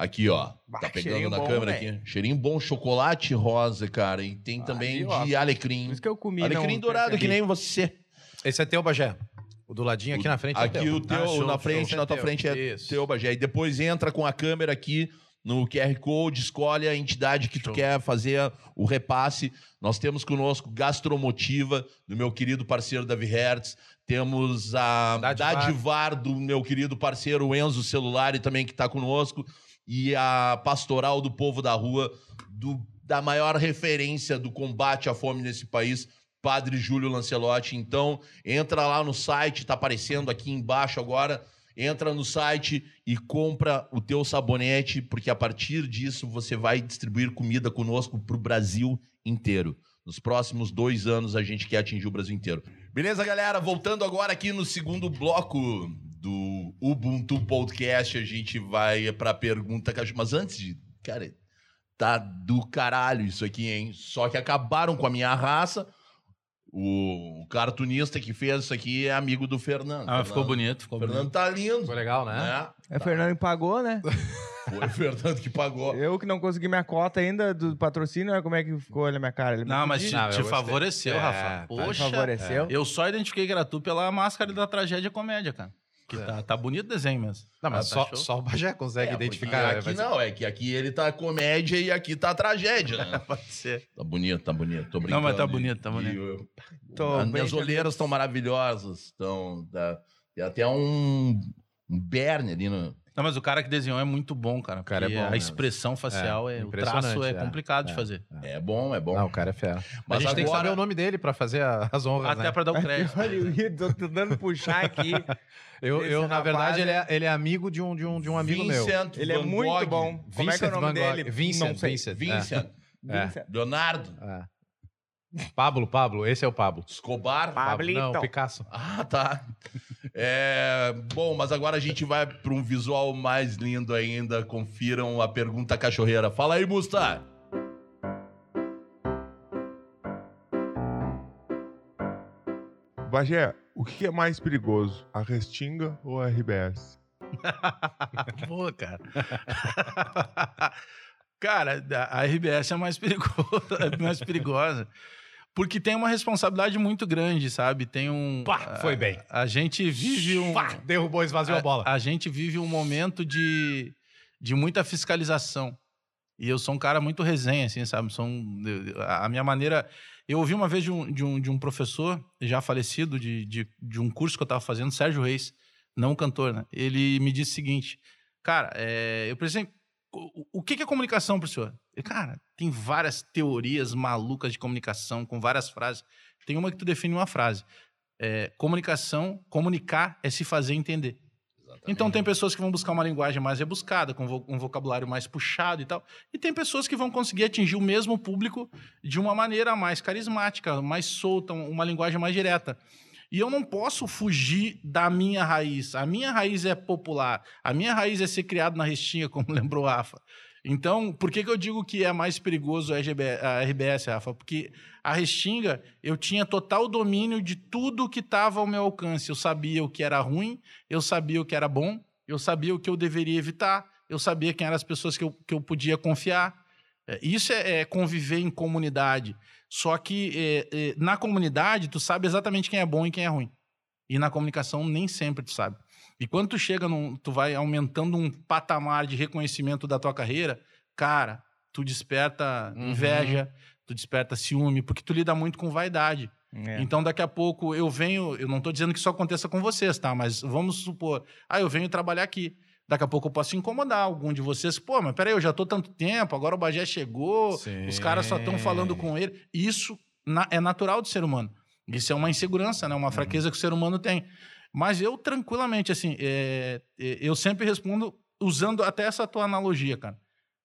Aqui, ó. Bah, tá pegando na bom, câmera velho. aqui. Cheirinho bom, chocolate rosa, cara. E tem Ah, também ó. de Por alecrim. isso que eu comi, Alecrim não dourado, que nem você. Esse é teu, Bagé. O do ladinho aqui na frente é Aqui teu. o teu, Ah, show, na show. frente, Esse na tua teu. frente é Isso. teu, Bagé. E depois entra com a câmera aqui no QR Code, escolhe a entidade que tu Show. quer fazer o repasse. Nós temos conosco Gastromotiva, do meu querido parceiro Davi Hertz. Temos a Dadivar. Dadivar, do meu querido parceiro Enzo Celular, também que está conosco. E a Pastoral do Povo da Rua, do- da maior referência do combate à fome nesse país, Padre Júlio Lancelotti. Então, entra lá no site, tá aparecendo aqui embaixo agora. Entra no site e compra o teu sabonete, porque a partir disso você vai distribuir comida conosco pro Brasil inteiro. Nos próximos dois anos a gente quer atingir o Brasil inteiro. Beleza, galera? Voltando agora aqui no segundo bloco do Ubuntu Podcast, a gente vai pra pergunta. Mas antes de. Cara, tá do caralho isso aqui, hein? Só que acabaram com a minha raça. O cartunista que fez isso aqui é amigo do Fernando. Ah, ficou Fernando- bonito, ficou O Fernando bonito. tá lindo. Ficou legal, né? Né? É o Fernando que pagou, né? Foi o Fernando que pagou. Eu que não consegui minha cota ainda do patrocínio, olha como é que ficou olha a minha cara. Ele Não, mas te, Não, te favoreceu, É, Rafa. tá. Poxa, favoreceu. eu só identifiquei que era tu pela máscara da tragédia comédia, cara. Que É. tá, tá bonito o desenho mesmo. Não, mas Ah, tá só, show. só o Bagé consegue É, identificar. Aqui ser- não, é que aqui ele tá comédia e aqui tá tragédia, né? Pode ser. Tá bonito, tá bonito. Tô brincando. Não, mas tá bonito, tá bonito. eu- Tô As minhas olheiras estão maravilhosas. Estão. Tá, tem até um, um berne ali no. Não, mas o cara que desenhou é muito bom, cara. O cara é bom A expressão facial, É, é, o traço é, é. complicado de É. fazer. É bom, é bom. Não, o cara é fera. Mas a gente tem que agora- saber o nome dele pra fazer as honras, Até né? pra dar o crédito. Olha, eu tô tentando puxar aqui. Eu, eu na verdade, é- ele é, ele é amigo de um, de um, de um amigo meu. Vincent Ele é Van muito Gogh. bom. Como é que é o Vincent nome Van Gogh. dele? Vincent, Não sei. Vincent. Vincent. É. Vincent. Leonardo. É. Pablo, Pablo, esse é o Pablo. Escobar. Pa- Pablo. Não. Picasso. Ah, tá. É, bom, mas agora a gente vai para um visual mais lindo ainda. Confiram a pergunta cachorreira. Fala aí, Musta. Bagé, o que é mais perigoso? A Restinga ou a RBS? Pô, cara. cara, a RBS é mais perigosa, é mais perigosa. Porque tem uma responsabilidade muito grande, sabe? Tem um. Pá, foi bem. A, a gente vive um. Pá, derrubou, esvaziou a bola. A, gente vive um momento de, de muita fiscalização. E eu sou um cara muito resenha, assim, sabe? Sou um- a minha maneira. Eu ouvi uma vez de um, de um, de um professor já falecido, de, de, de um curso que eu estava fazendo, Sérgio Reis, não cantor, né? Ele me disse o seguinte: Cara, é, eu pensei, o, o que é comunicação para o senhor? Cara, tem várias teorias malucas de comunicação, com várias frases. Tem uma que tu define uma frase. É, comunicação, comunicar é se fazer entender. Então tem pessoas que vão buscar uma linguagem mais rebuscada, com vo- um vocabulário mais puxado e tal. E tem pessoas que vão conseguir atingir o mesmo público de uma maneira mais carismática, mais solta, um- uma linguagem mais direta. E eu não posso fugir da minha raiz. A minha raiz é popular. A minha raiz é ser criado na Restinga, como lembrou a Rafa. Então, por que, que eu digo que é mais perigoso a, RBS, Rafa? Porque a Restinga, eu tinha total domínio de tudo que estava ao meu alcance. Eu sabia o que era ruim, eu sabia o que era bom, eu sabia o que eu deveria evitar, eu sabia quem eram as pessoas que eu, que eu podia confiar. É, Isso é, é conviver em comunidade. Só que é, é, na comunidade, tu sabe exatamente quem é bom e quem é ruim. E na comunicação, nem sempre tu sabe. E quando tu chega, num, tu vai aumentando um patamar de reconhecimento da tua carreira, cara, tu desperta Uhum. inveja, tu desperta ciúme, porque tu lida muito com vaidade. É. Então, daqui a pouco eu venho. Eu não estou dizendo que isso aconteça com vocês, tá? Mas vamos supor. Ah, eu venho trabalhar aqui. Daqui a pouco eu posso incomodar algum de vocês. Pô, mas peraí, eu já tô tanto tempo, agora o Bagé chegou, os caras só estão falando com ele. Isso na- é natural do ser humano. Isso é uma insegurança, né? Uma fraqueza que o ser humano tem. Mas eu, tranquilamente, assim, é, é, eu sempre respondo usando até essa tua analogia, cara.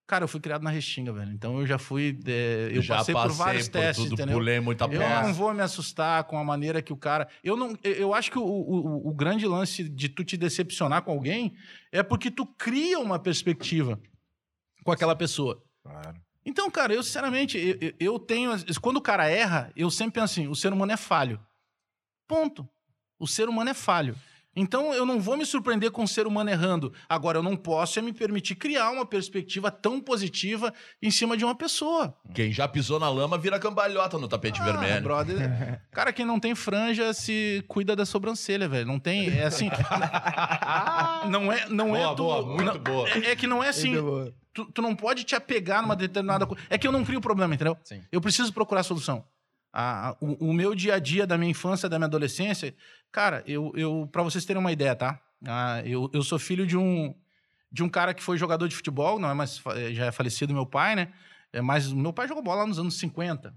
Cara, eu fui criado na Restinga, velho. Então eu já fui. é, eu Já passei, por vários testes, tudo, entendeu? pulei muita Eu peça. não vou me assustar com a maneira que o cara. Eu não. eu- acho que o, o, o grande lance de tu te decepcionar com alguém é porque tu cria uma perspectiva com aquela pessoa. Claro. Então, cara, eu sinceramente, eu- eu tenho. Quando o cara erra, eu sempre penso assim: o ser humano é falho. Ponto. O ser humano é falho. Então, eu não vou me surpreender com o ser humano errando. Agora, eu não posso é me permitir criar uma perspectiva tão positiva em cima de uma pessoa. Quem já pisou na lama vira cambalhota no tapete Ah, vermelho. brother. Cara, quem não tem franja se cuida da sobrancelha, velho. Não tem. É assim. não é, não é Boa, tu- boa, muito não- boa. É, é que não é assim. Tu, tu não pode te apegar numa determinada coisa. É que eu não crio problema, entendeu? Sim. Eu preciso procurar solução. A- o, o meu dia a dia da minha infância, da minha adolescência, cara, eu, eu para vocês terem uma ideia, tá? Ah, eu, eu sou filho de um de um cara que foi jogador de futebol, não é mais já é falecido meu pai, né? É, mas meu pai jogou bola lá nos anos 50.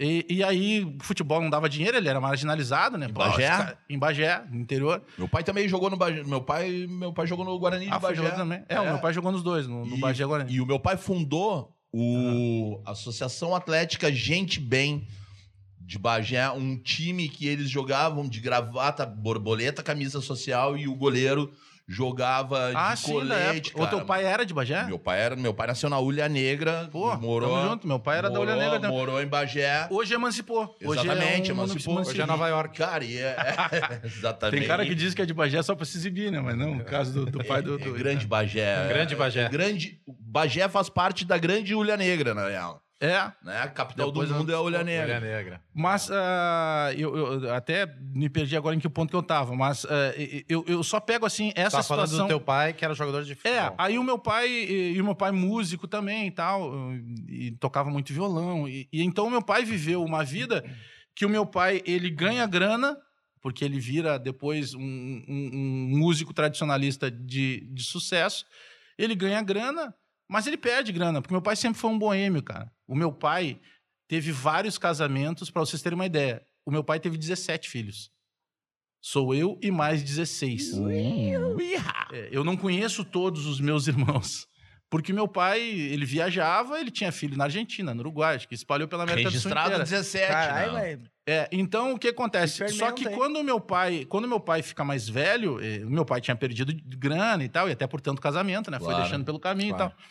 E, e aí, o futebol não dava dinheiro, ele era marginalizado, né? Em Bagé? cara- em Bagé, no interior. Meu pai também jogou no Bagé. Meu pai, meu pai jogou no Guarani de Ah, foi Bagé. também. É, o meu pai jogou nos dois, no, no E- Bagé Guarani. E o meu pai fundou o Associação Atlética Gente Bem de Bagé, um time que eles jogavam de gravata, borboleta, camisa social e o goleiro jogava Ah, de sim, da colete, época. O teu cara. pai era de Bagé? Meu pai era, meu pai nasceu na Ulha Negra, Pô, morou, tamo junto. Meu pai era da Olha morou- Negra. também. morou em Bagé. Hoje emancipou. Hoje Exatamente, é um emancipou. Hoje é Nova York. Cara, e é, é- exatamente. Tem cara que diz que é de Bagé só pra se exibir, né? Mas não, no caso do, do pai do... É do- grande Bagé. Grande Bagé. É grande, Bagé faz parte da grande Ulha Negra, na real. É, Né? A capital Depois do eu- mundo é a Olha Negra. negra. mas ah, eu, eu até me perdi agora em que ponto que eu tava, mas ah, eu, eu só pego assim essa Tá falando situação. do teu pai, que era jogador de futebol. É, aí o meu pai, e, e o meu pai músico também e tal, e tocava muito violão. E, e então o meu pai viveu uma vida que o meu pai, ele ganha grana, porque ele vira depois um, um- um músico tradicionalista de, de sucesso. Ele ganha grana, mas ele perde grana, porque meu pai sempre foi um boêmio, cara. O meu pai teve vários casamentos, para vocês terem uma ideia. O meu pai teve 17 filhos. Sou eu e mais 16. É, eu não conheço todos os meus irmãos. Porque meu pai, ele viajava, ele tinha filho na Argentina, no Uruguai, acho que espalhou pela América Registrado do Sul inteira. 17, Caralho, né? velho. É, então o que acontece? Só que quando o meu pai, quando meu pai fica mais velho, eh, o meu pai tinha perdido grana e tal, e até por tanto casamento, né? Foi Claro, deixando pelo caminho claro. e tal.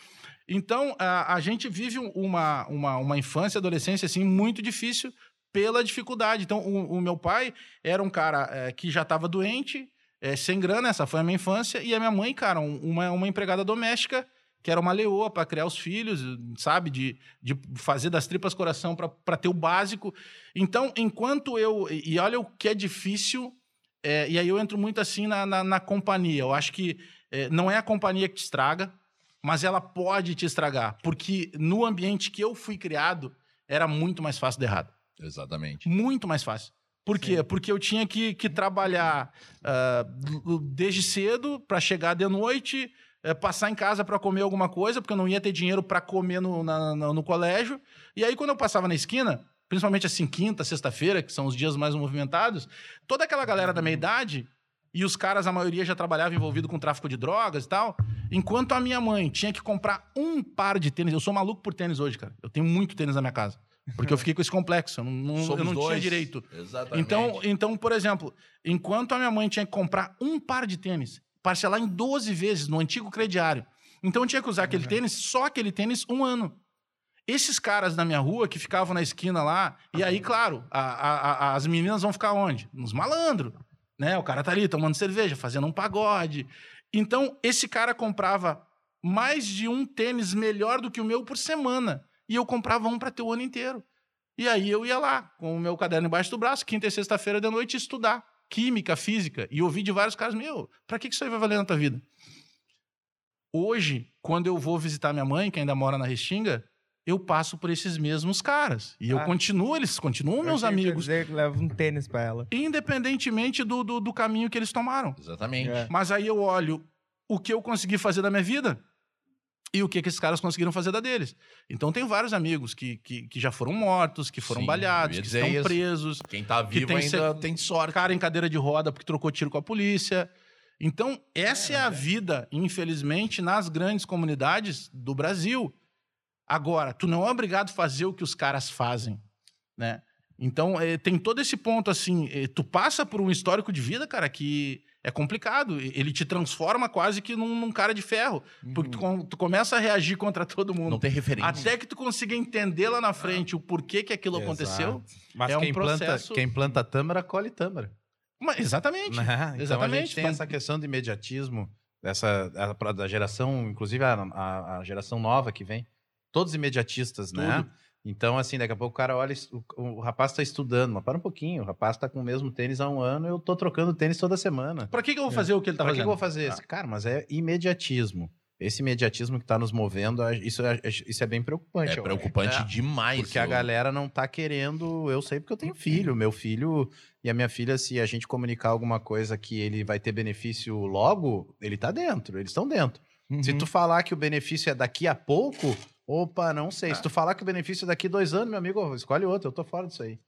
Então, a, a gente vive um- uma, uma, uma infância, adolescência, assim, muito difícil pela dificuldade. Então, o, o meu pai era um cara eh, que já estava doente, eh, sem grana, essa foi a minha infância, e a minha mãe, cara, um- uma, uma empregada doméstica, que era uma leoa para criar os filhos, sabe? De, de fazer das tripas coração para ter o básico. Então, enquanto eu. E olha o que é difícil, é, e aí eu entro muito assim na, na, na companhia. Eu acho que é, não é a companhia que te estraga, mas ela pode te estragar. Porque no ambiente que eu fui criado, era muito mais fácil de errado. Exatamente. Muito mais fácil. Por quê? Porque eu tinha que, que trabalhar l- desde cedo para chegar de noite, eh, passar em casa para comer alguma coisa, porque eu não ia ter dinheiro para comer no, na- na- no colégio. E aí, quando eu passava na esquina, principalmente assim, quinta, sexta-feira, que são os dias mais movimentados, toda aquela galera da minha idade, e os caras, a maioria já trabalhava envolvido com tráfico de drogas e tal, enquanto a minha mãe tinha que comprar um par de tênis. Eu sou maluco por tênis hoje, cara. Eu tenho muito tênis na minha casa. Porque eu fiquei com esse complexo. Eu não, eu não tinha direito. Exatamente. Então, então, por exemplo, enquanto a minha mãe tinha que comprar um par de tênis, parcelar em 12 vezes no antigo crediário. Então eu tinha que usar aquele tênis, só aquele tênis, um ano. Esses caras na minha rua que ficavam na esquina lá, e aí, claro, a- a- a- as meninas vão ficar onde? Nos malandros. Né? O cara tá ali tomando cerveja, fazendo um pagode. Então, esse cara comprava mais de um tênis melhor do que o meu por semana. E eu comprava um para ter o ano inteiro. E aí eu ia lá, com o meu caderno embaixo do braço, quinta e sexta-feira de noite, estudar química, física. E ouvi de vários caras, meu, pra que isso aí vai valer na tua vida? Hoje, quando eu vou visitar minha mãe, que ainda mora na Restinga, eu passo por esses mesmos caras. E eu Ah. continuo, eles continuam Eu meus amigos, dizer que leva um tênis pra ela. independentemente do, do, do caminho que eles tomaram. Exatamente. É. Mas aí eu olho o que eu consegui fazer da minha vida e o que, que esses caras conseguiram fazer da deles. Então tem vários amigos que, que, que já foram mortos, que foram Sim, baleados, que estão isso. presos, Quem tá Que vivo tem ainda tem sorte. cara em cadeira de roda porque trocou tiro com a polícia. Então, essa é, a vida, infelizmente, nas grandes comunidades do Brasil. Agora, tu não é obrigado a fazer o que os caras fazem, né? Então, eh, tem todo esse ponto, assim, eh, tu passa por um histórico de vida, cara, que é complicado. Ele te transforma quase que num, num cara de ferro. Porque tu, com- tu começa a reagir contra todo mundo. Não tem referência. Até que tu consiga entender lá na frente o porquê que aquilo aconteceu. Mas É um quem, planta, processo- quem planta tâmara, colhe tâmara. Mas, exatamente. Né? Então a Exatamente. gente tem Então- essa questão de imediatismo, dessa, a- da geração, inclusive a, a- a geração nova que vem, todos imediatistas, né? Então, assim, daqui a pouco o cara olha, o, o rapaz tá estudando, mas para um pouquinho, o rapaz tá com o mesmo tênis há um ano, eu tô trocando tênis toda semana. Pra que, que eu vou fazer o que ele tá Pra que, que eu fazendo? vou fazer isso? Cara, mas é imediatismo. Esse imediatismo que tá nos movendo, a- isso é, isso é bem preocupante. É preocupante É, demais. Porque a eu- galera não tá querendo. Eu sei porque eu tenho filho. Meu filho e a minha filha, se a gente comunicar alguma coisa que ele vai ter benefício logo, ele tá dentro, eles estão dentro. Se Uhum. tu falar que o benefício é daqui a pouco, opa, não sei. Ah. Se tu falar que o benefício é daqui dois anos, meu amigo, escolhe outro, eu tô fora disso aí.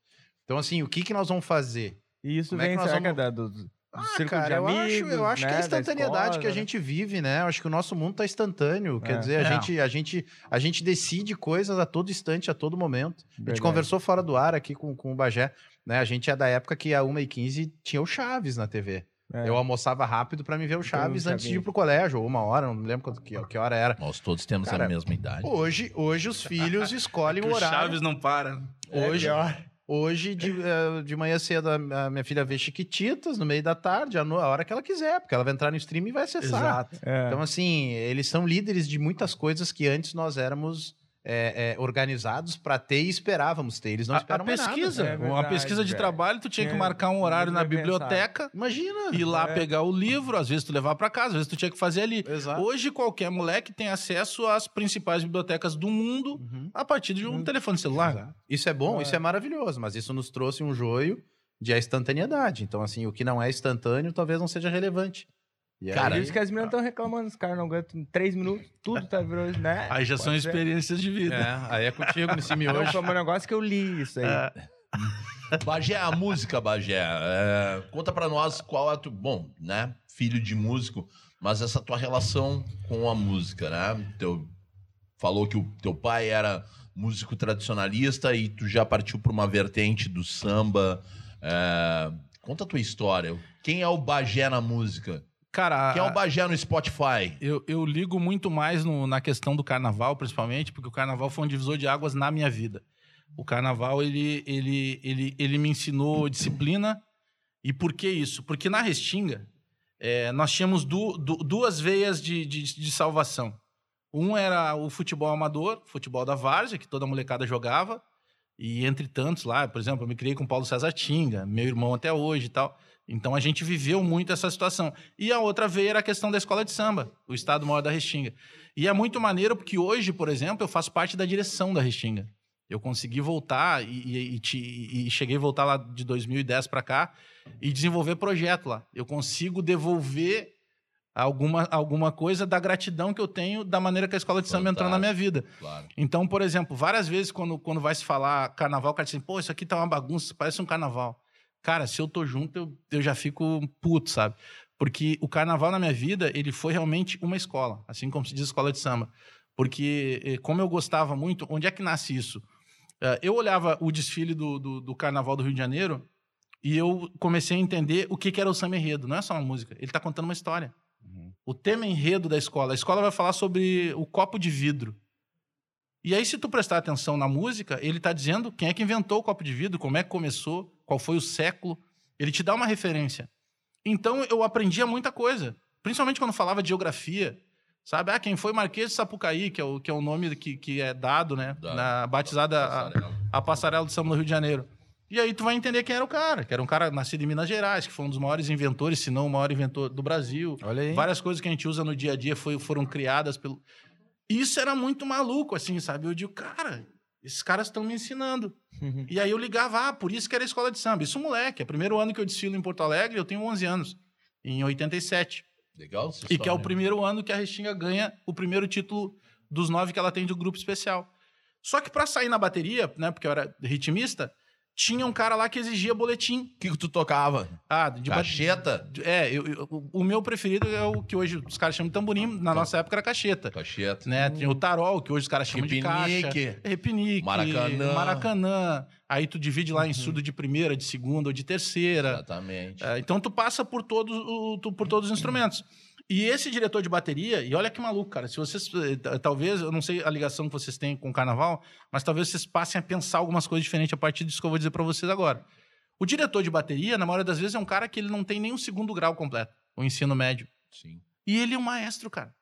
Então, assim, o que que nós vamos fazer? E isso Como é que vem, nós será que é vamos- da- do, do Ah, círculo cara, de eu acho, amigos, eu acho que é né, a da instantaneidade que a escola, né? gente vive, né? Eu acho que o nosso mundo tá instantâneo. Quer É. dizer, a, É. gente, a, gente, a gente decide coisas a todo instante, a todo momento. A gente Verdade. conversou fora do ar aqui com, com o Bagé. Né? A gente é da época que a 1h15 tinha o Chaves na TV. É. Eu almoçava rápido pra me ver o Chaves antes de ir pro colégio, ou uma hora, não me lembro quanto, que, que hora era. Nós todos temos Cara, a mesma idade. Hoje, hoje os filhos escolhem Que o o horário. Chaves não para. É Hoje, pior. hoje de, eh, de manhã cedo, a, minha filha vê Chiquititas, no meio da tarde, a, no- a hora que ela quiser, porque ela vai entrar no stream e vai acessar. Exato. É. Então, assim, eles são líderes de muitas coisas que antes nós éramos é, é, organizados para ter e esperávamos ter. Eles não A, a esperam mais nada. pesquisa, É uma verdade, pesquisa de trabalho, tu tinha que É, marcar um horário na biblioteca, Imagina. ir lá É. pegar o livro, às vezes tu levar pra casa, às vezes tu tinha que fazer ali. Exato. Hoje qualquer moleque tem acesso às principais bibliotecas do mundo Uhum. a partir de um Hum. telefone celular. Exato. Isso é bom, É. isso é maravilhoso, mas isso nos trouxe um joio de a instantaneidade. Então, assim, o que não é instantâneo talvez não seja relevante. E Cara, aí- isso que as meninas estão reclamando, os caras não aguentam três minutos, tudo tá virando, né? Aí já Pode são ser. experiências de vida. É, aí é contigo nesse miojo. foi um negócio que eu li isso aí. É. Bagé, a música, Bagé. é, conta pra nós qual é a tu... Bom, né? Filho de músico, mas essa tua relação com a música, né? Teu... Falou que o teu pai era músico tradicionalista e tu já partiu pra uma vertente do samba. é, Conta a tua história. Quem é o Bagé na música? Cara, Quem é o Bagé no Spotify? eu, eu ligo muito mais no- na questão do carnaval, principalmente, porque o carnaval foi um divisor de águas na minha vida. O carnaval, ele, ele, ele, ele me ensinou disciplina. E por que isso? Porque na Restinga, eh, nós tínhamos du- du- duas veias de, de, de salvação. Um era o futebol amador, futebol da várzea, que toda molecada jogava. E entre tantos lá, por exemplo, eu me criei com o Paulo César Tinga, meu irmão até hoje e tal. Então a gente viveu muito essa situação. E a outra veia era a questão da escola de samba, o Estado Maior da Restinga. E é muito maneiro porque hoje, por exemplo, eu faço parte da direção da Restinga. Eu consegui voltar e, e- te- e cheguei a voltar lá de 2010 para cá e desenvolver projeto lá. Eu consigo devolver alguma, alguma coisa da gratidão que eu tenho da maneira que a escola de samba entrou na minha vida. Claro. Então, por exemplo, várias vezes quando, quando vai se falar carnaval, o cara diz assim, pô, isso aqui tá uma bagunça, parece um carnaval. Cara, se eu tô junto, eu, eu já fico puto, sabe? Porque o carnaval na minha vida, ele foi realmente uma escola, assim como se diz escola de samba. Porque, eh, como eu gostava muito, onde é que nasce isso? Eh, Eu olhava o desfile do, do, do carnaval do Rio de Janeiro e eu comecei a entender o que, que era o samba enredo. Não é só uma música, ele tá contando uma história. O tema enredo da escola. A escola vai falar sobre o copo de vidro. E aí, se tu prestar atenção na música, ele está dizendo quem é que inventou o copo de vidro, como é que começou, qual foi o século. Ele te dá uma referência. Então, eu aprendia muita coisa. Principalmente quando falava de geografia. Sabe? Ah, quem foi Marquês de Sapucaí, que é o, que é o nome que, que é dado, né? Dado. Na batizada a, a passarela do samba no Rio de Janeiro. E aí tu vai entender quem era o cara, que era um cara nascido em Minas Gerais, que foi um dos maiores inventores, se não o maior inventor do Brasil. Olha aí. Várias coisas que a gente usa no dia a dia foi- foram criadas pelo. Isso era muito maluco, assim, sabe? Eu digo, cara, esses caras estão me ensinando. E aí eu ligava, ah, por isso que era escola de samba. Isso, moleque, é o primeiro ano que eu desfilo em Porto Alegre, eu tenho 11 anos, em 87. Legal E que é o história. primeiro ano que a Restinga ganha o primeiro título dos nove que ela tem do grupo especial. Só que pra sair na bateria, né, porque eu era ritmista, tinha um cara lá que exigia boletim. O que, que tu tocava? Ah, de Cacheta? É, eu- eu- o meu preferido é o que hoje os caras chamam de tamborim, na nossa época era cacheta. Cacheta. Né? Tinha o tarol, que hoje os caras chamam de caixa. Repinique. Repinique. Maracanã. Maracanã. Aí tu divide lá em estudo de primeira, de segunda ou de terceira. Exatamente. É, então tu passa por todos, o- tu- por todos os instrumentos. E esse diretor de bateria, e olha que maluco, cara. Se vocês. eh, Talvez, eu não sei a ligação que vocês têm com o carnaval, mas talvez vocês passem a pensar algumas coisas diferentes a partir disso que eu vou dizer pra vocês agora. O diretor de bateria, na maioria das vezes, é um cara que ele não tem nem o segundo grau completo, o ensino médio. Sim. E ele é um maestro, cara.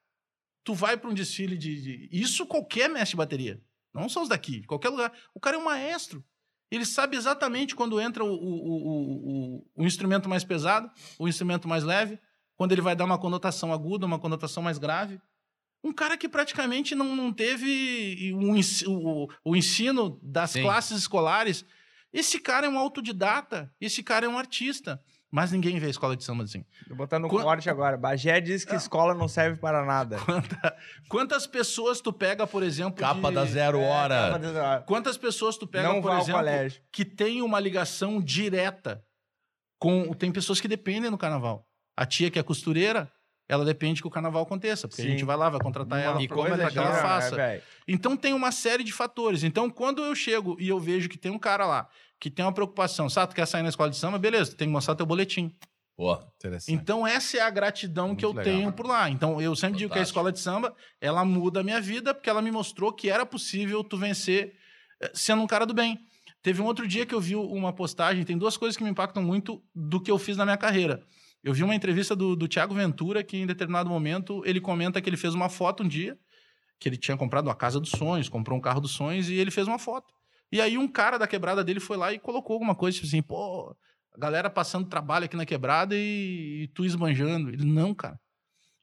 Tu vai pra um desfile de, de- Isso qualquer mestre de bateria. Não só os daqui, qualquer lugar. O cara é um maestro. Ele sabe exatamente quando entra o, o, o, o, o instrumento mais pesado, o instrumento mais leve, quando ele vai dar uma conotação aguda, uma conotação mais grave. Um cara que praticamente não, não teve um o, o ensino das Sim. classes escolares. Esse cara é um autodidata, esse cara é um artista. Mas ninguém vê a escola de samba assim. Tô botando um Quan- corte agora. Bagé diz que escola não serve para nada. Quanta- quantas pessoas tu pega, por exemplo. Capa de- da zero hora. Quantas pessoas tu pega, Não por exemplo, colégio. que tem uma ligação direta com. Tem pessoas que dependem do carnaval. A tia que é costureira, ela depende que o carnaval aconteça, porque Sim. a gente vai lá, vai contratar ela E como ela que ela faça. É. Então tem uma série de fatores. Então, quando eu chego e eu vejo que tem um cara lá que tem uma preocupação, sabe, tu quer sair na escola de samba, beleza, tu tem que mostrar teu boletim. Pô, Interessante. Então, essa é a gratidão Muito que eu legal. tenho por lá. Então, eu sempre digo que a Fantástico. escola de samba, ela muda a minha vida, porque ela me mostrou que era possível tu vencer eh, sendo um cara do bem. Teve um outro dia que eu vi uma postagem, tem duas coisas que me impactam muito do que eu fiz na minha carreira. Eu vi uma entrevista do, do Tiago Ventura, que em determinado momento ele comenta que ele fez uma foto um dia, que ele tinha comprado uma casa dos sonhos, comprou um carro dos sonhos, e ele fez uma foto. E aí um cara da quebrada dele foi lá e colocou alguma coisa, tipo assim, pô, a galera passando trabalho aqui na quebrada e, e tu esbanjando. Ele, não, cara.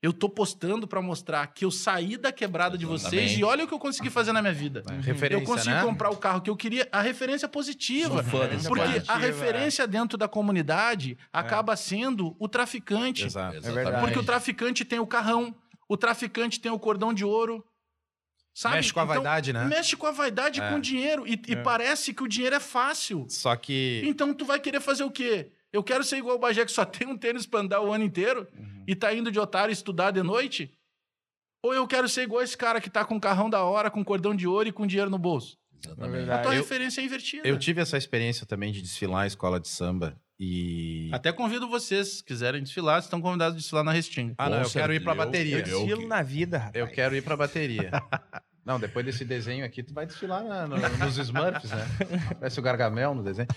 Eu tô postando pra mostrar que eu saí da quebrada de vocês Exatamente. e olha o que eu consegui fazer na minha vida. É, Referência, eu consegui né? comprar o carro que eu queria, a referência positiva. Sou fã desse Porque a referência dentro da comunidade acaba sendo o traficante. Exato. Verdade. Porque o traficante tem o carrão, o traficante tem o cordão de ouro. Sabe? Mexe com a Então, vaidade, né? Mexe com a vaidade e É. com o dinheiro. E, e É. parece que o dinheiro é fácil. Só que. Então tu vai querer fazer o quê? Eu quero ser igual o Bagé que só tem um tênis pra andar o ano inteiro e tá indo de otário estudar de noite? Ou eu quero ser igual esse cara que tá com um carrão da hora, com cordão de ouro e com dinheiro no bolso? É Exatamente. A verdade. tua Eu- referência é invertida. Eu tive essa experiência também de desfilar em escola de samba e. Até convido vocês, se quiserem desfilar, estão convidados a desfilar na Restinga. Ah, não, eu quero ir pra bateria. Eu Eu- desfilo na vida, rapaz. Eu quero ir pra bateria. Não, depois desse desenho aqui, tu vai desfilar na- no- nos Smurfs, né? Parece o Gargamel no desenho.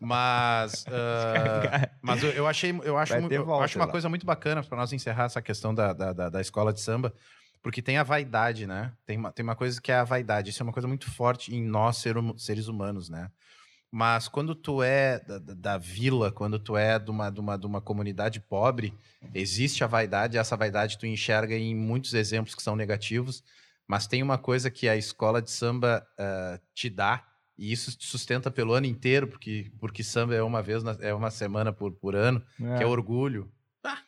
Mas, ah, mas eu, eu achei, eu acho, eu acho uma lá. coisa muito bacana para nós encerrar essa questão da, da, da- da escola de samba, porque tem a vaidade, né? Tem uma, tem uma coisa que é a vaidade. Isso é uma coisa muito forte em nós, ser hum- seres humanos, né? Mas quando tu é da, da- da vila, quando tu é de uma, de, uma, de uma comunidade pobre, existe a vaidade, e essa vaidade tu enxerga em muitos exemplos que são negativos, mas tem uma coisa que a escola de samba ah, te dá, e isso te sustenta pelo ano inteiro, porque, porque samba é uma vez, na- é uma semana por, por ano, que é orgulho. Ah.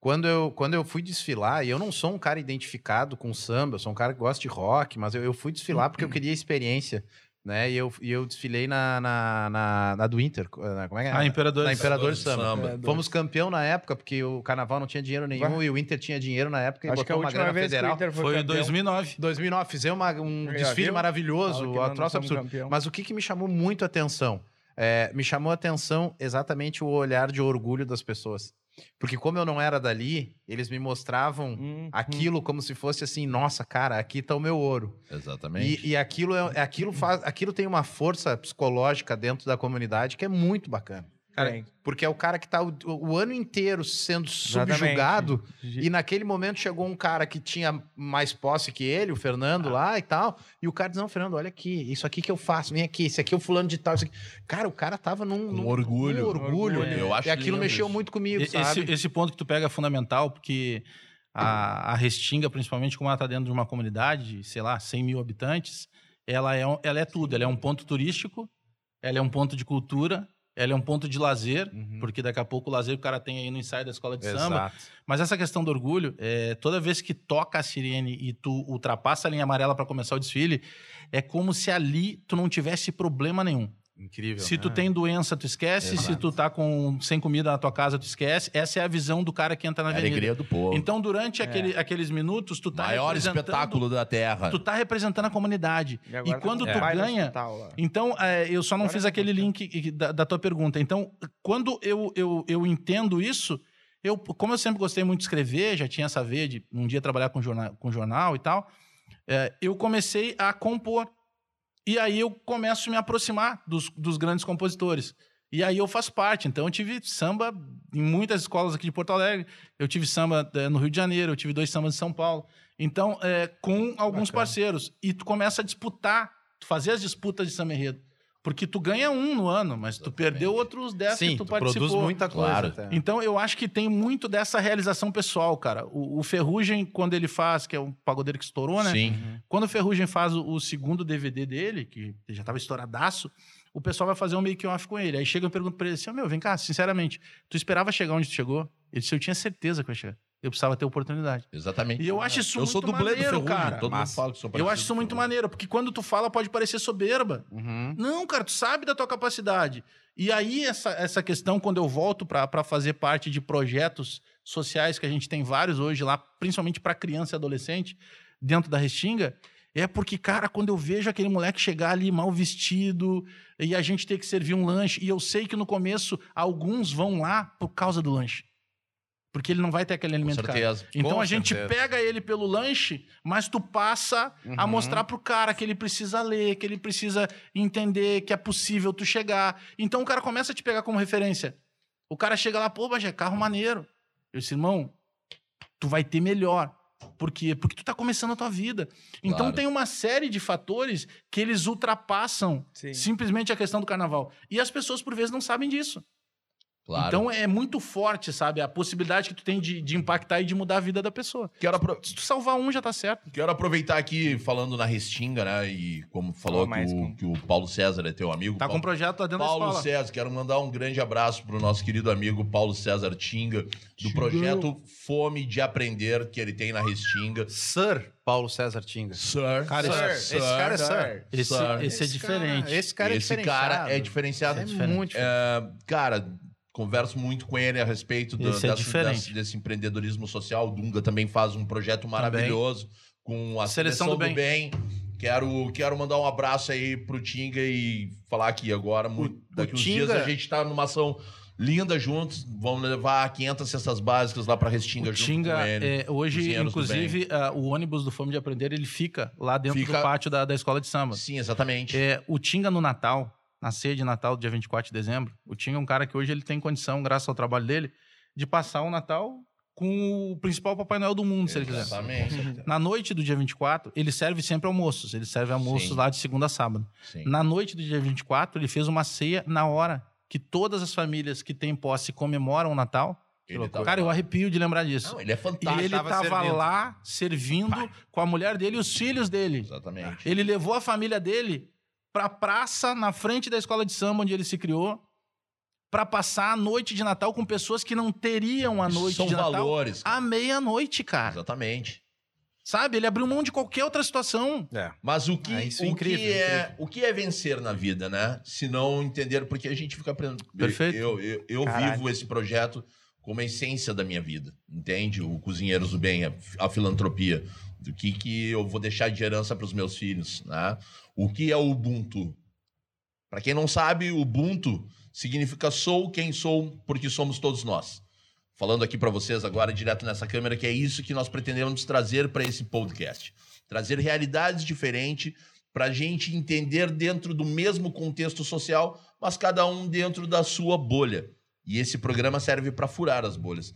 Quando eu, quando eu fui desfilar, e eu não sou um cara identificado com samba, eu sou um cara que gosta de rock, mas eu, eu fui desfilar porque eu queria experiência, né? E eu, e eu desfilei na, na, na, na do Inter, na- como é que é? Ah, Imperador. Na Imperador de Samba. Samba. Fomos campeão na época, porque o Carnaval não tinha dinheiro nenhum Vai. e o Inter tinha dinheiro na época e Acho que a botou uma última grana vez que o federal. Inter foi, Foi em campeão, 2009. 2009, fizemos uma- um desfile viu? maravilhoso, um troço somos absurdo. campeão. Mas o que, que me chamou muito a atenção? É, me chamou a atenção exatamente o olhar de orgulho das pessoas. Porque como eu não era dali, eles me mostravam Hum, aquilo como se fosse assim, nossa, cara, aqui tá o meu ouro. Exatamente. E, e aquilo, é- aquilo, faz, aquilo tem uma força psicológica dentro da comunidade que é muito bacana. Cara, Porque é o cara que tá o, o ano inteiro sendo Exatamente. subjugado Gi- e naquele momento chegou um cara que tinha mais posse que ele, o Fernando lá e tal. E o cara diz: Não, Fernando, olha aqui, isso aqui que eu faço, vem aqui, esse aqui é o fulano de tal. Isso aqui. Cara, o cara tava num, num- orgulho. num orgulho. Orgulho. Eu acho e aquilo lindo mexeu isso. muito comigo, E- sabe? Esse, esse ponto que tu pega é fundamental, porque a, a Restinga, principalmente como ela está dentro de uma comunidade de, sei lá, 100 mil habitantes, ela é, um- ela é tudo. Ela é um ponto turístico, ela é um ponto de cultura, ela é um ponto de lazer, Uhum. porque daqui a pouco o lazer o cara tem aí no ensaio da escola de samba. Exato. Mas essa questão do orgulho, é, toda vez que toca a sirene e tu ultrapassa a linha amarela para começar o desfile, é como se ali tu não tivesse problema nenhum. Incrível. Se tu né? tem doença, tu esquece. Se Exato. tu tá com, sem comida na tua casa, tu esquece. Essa é a visão do cara que entra na É a avenida. alegria do povo. Então, durante aquele- aqueles minutos, tu tá Maior representando- espetáculo da Terra. Tu tá representando a comunidade. E, tá quando tu baile ganha... hospital lá. Então, é, eu só não Agora fiz eu aquele link da, da tua pergunta. Então, quando eu, eu, eu entendo isso, eu, como eu sempre gostei muito de escrever, já tinha essa veia de um dia trabalhar com jornal, com jornal e tal, é, eu comecei a compor. E aí eu começo a me aproximar dos, dos grandes compositores. E aí eu faço parte. Então eu tive samba em muitas escolas aqui de Porto Alegre. Eu tive samba eh, no Rio de Janeiro, eu tive dois sambas em São Paulo. Então, é, com alguns Bacana. parceiros. E tu começa a disputar, tu fazer as disputas de samba enredo. Porque tu ganha um no ano, mas tu perdeu outros 10 Sim, que tu, tu participou. produz muita coisa. Claro. Então eu acho que tem muito dessa realização pessoal, cara. O, o Ferrugem, quando ele faz, que é um pagodeiro que estourou, né? Sim. Quando o Ferrugem faz o, o segundo DVD dele, que já tava estouradaço, o pessoal vai fazer um making off com ele. Aí chega e pergunta pra ele assim: "Ô, meu, vem cá, sinceramente, tu esperava chegar onde tu chegou? Ele disse: eu tinha certeza que eu ia chegar. Eu precisava ter oportunidade. Exatamente. E eu acho isso eu muito sou dublê do maneiro, Ferrugem, cara. todo mundo fala que sou Eu acho isso muito Ferrugem. maneiro, porque quando tu fala pode parecer soberba. Uhum. Não, cara, tu sabe da tua capacidade. E aí, essa, essa questão, quando eu volto para fazer parte de projetos sociais, que a gente tem vários hoje lá, principalmente para criança e adolescente, dentro da Restinga, é porque, cara, quando eu vejo aquele moleque chegar ali mal vestido e a gente ter que servir um lanche, e eu sei que no começo alguns vão lá por causa do lanche. Porque ele não vai ter aquele Com alimento caro. certeza. Então Com a gente certeza. pega ele pelo lanche, mas tu passa a Uhum. mostrar pro cara que ele precisa ler, que ele precisa entender que é possível tu chegar. Então o cara começa a te pegar como referência. O cara chega lá, pô, Bagé, carro maneiro. Eu disse, irmão, tu vai ter melhor. Por quê? Porque tu tá começando a tua vida. Então Claro. tem uma série de fatores que eles ultrapassam Sim. simplesmente a questão do carnaval. E as pessoas, por vezes, não sabem disso. Claro. Então é muito forte, sabe? A possibilidade que tu tem de, de impactar e de mudar a vida da pessoa. Quero, apro- Se tu salvar um, já tá certo. quero aproveitar aqui, falando na Restinga, né? E como falou que, o, com- que o Paulo César é teu amigo. Tá com Paulo, um projeto lá dentro Paulo da escola. César, quero mandar um grande abraço pro nosso querido amigo Paulo César Tinga, do projeto Fome de Aprender, que ele tem na Restinga. Sir Paulo César Tinga. Sir, Cara, Sir, esse cara é Sir. Esse, Sir. esse é diferente. Cara, esse cara é Esse cara é diferenciado. diferenciado. É muito diferente. É, cara, converso muito com ele a respeito do, é dessa- desse, empreendedorismo social. O Dunga também faz um projeto maravilhoso com a Seleção Seleção, do do, bem. Quero, quero mandar um abraço aí pro Tinga e falar aqui agora. muito- daqui uns Tinga- dias a gente tá numa ação linda juntos. Vamos levar 500 cestas básicas lá pra Restinga O junto Tinga, ele. é, hoje, inclusive, ah, o ônibus do Fome de Aprender, ele fica lá dentro Fica- do pátio da, da escola de samba. Sim, exatamente. É, o Tinga no Natal, na ceia de Natal, dia 24 de dezembro, o Tinga é um cara que hoje ele tem condição, graças ao trabalho dele, de passar o Natal com o principal Papai Noel do mundo, se ele quiser. Exatamente. Na noite do dia 24, ele serve sempre almoços. Ele serve almoços Sim. lá de segunda a sábado. Sim. Na noite do dia 24, ele fez uma ceia na hora que todas as famílias que têm posse comemoram o Natal. Ele tá- Cara, eu arrepio de lembrar disso. Não, ele é E fantástico. ele tava tava servindo. lá servindo com a mulher dele e os filhos dele. Exatamente. Ele levou a família dele pra praça na frente da escola de samba onde ele se criou pra passar a noite de Natal com pessoas que não teriam a noite São de Natal valores. à meia-noite, cara. Exatamente. Sabe? Ele abriu mão de qualquer outra situação. É. Mas o que, Ah, isso é o, incrível, que é, incrível. o que é vencer na vida, né? Se não entender, porque a gente fica aprendendo. Perfeito. Eu, eu, eu vivo esse projeto como a essência da minha vida, entende? O Cozinheiros do Bem, a, a filantropia. Do que, que eu vou deixar de herança para os meus filhos, né? O que é o Ubuntu? Para quem não sabe, Ubuntu significa sou quem sou porque somos todos nós. Falando aqui para vocês agora direto nessa câmera que é isso que nós pretendemos trazer para esse podcast. Trazer realidades diferentes para a gente entender dentro do mesmo contexto social, mas cada um dentro da sua bolha. E esse programa serve para furar as bolhas.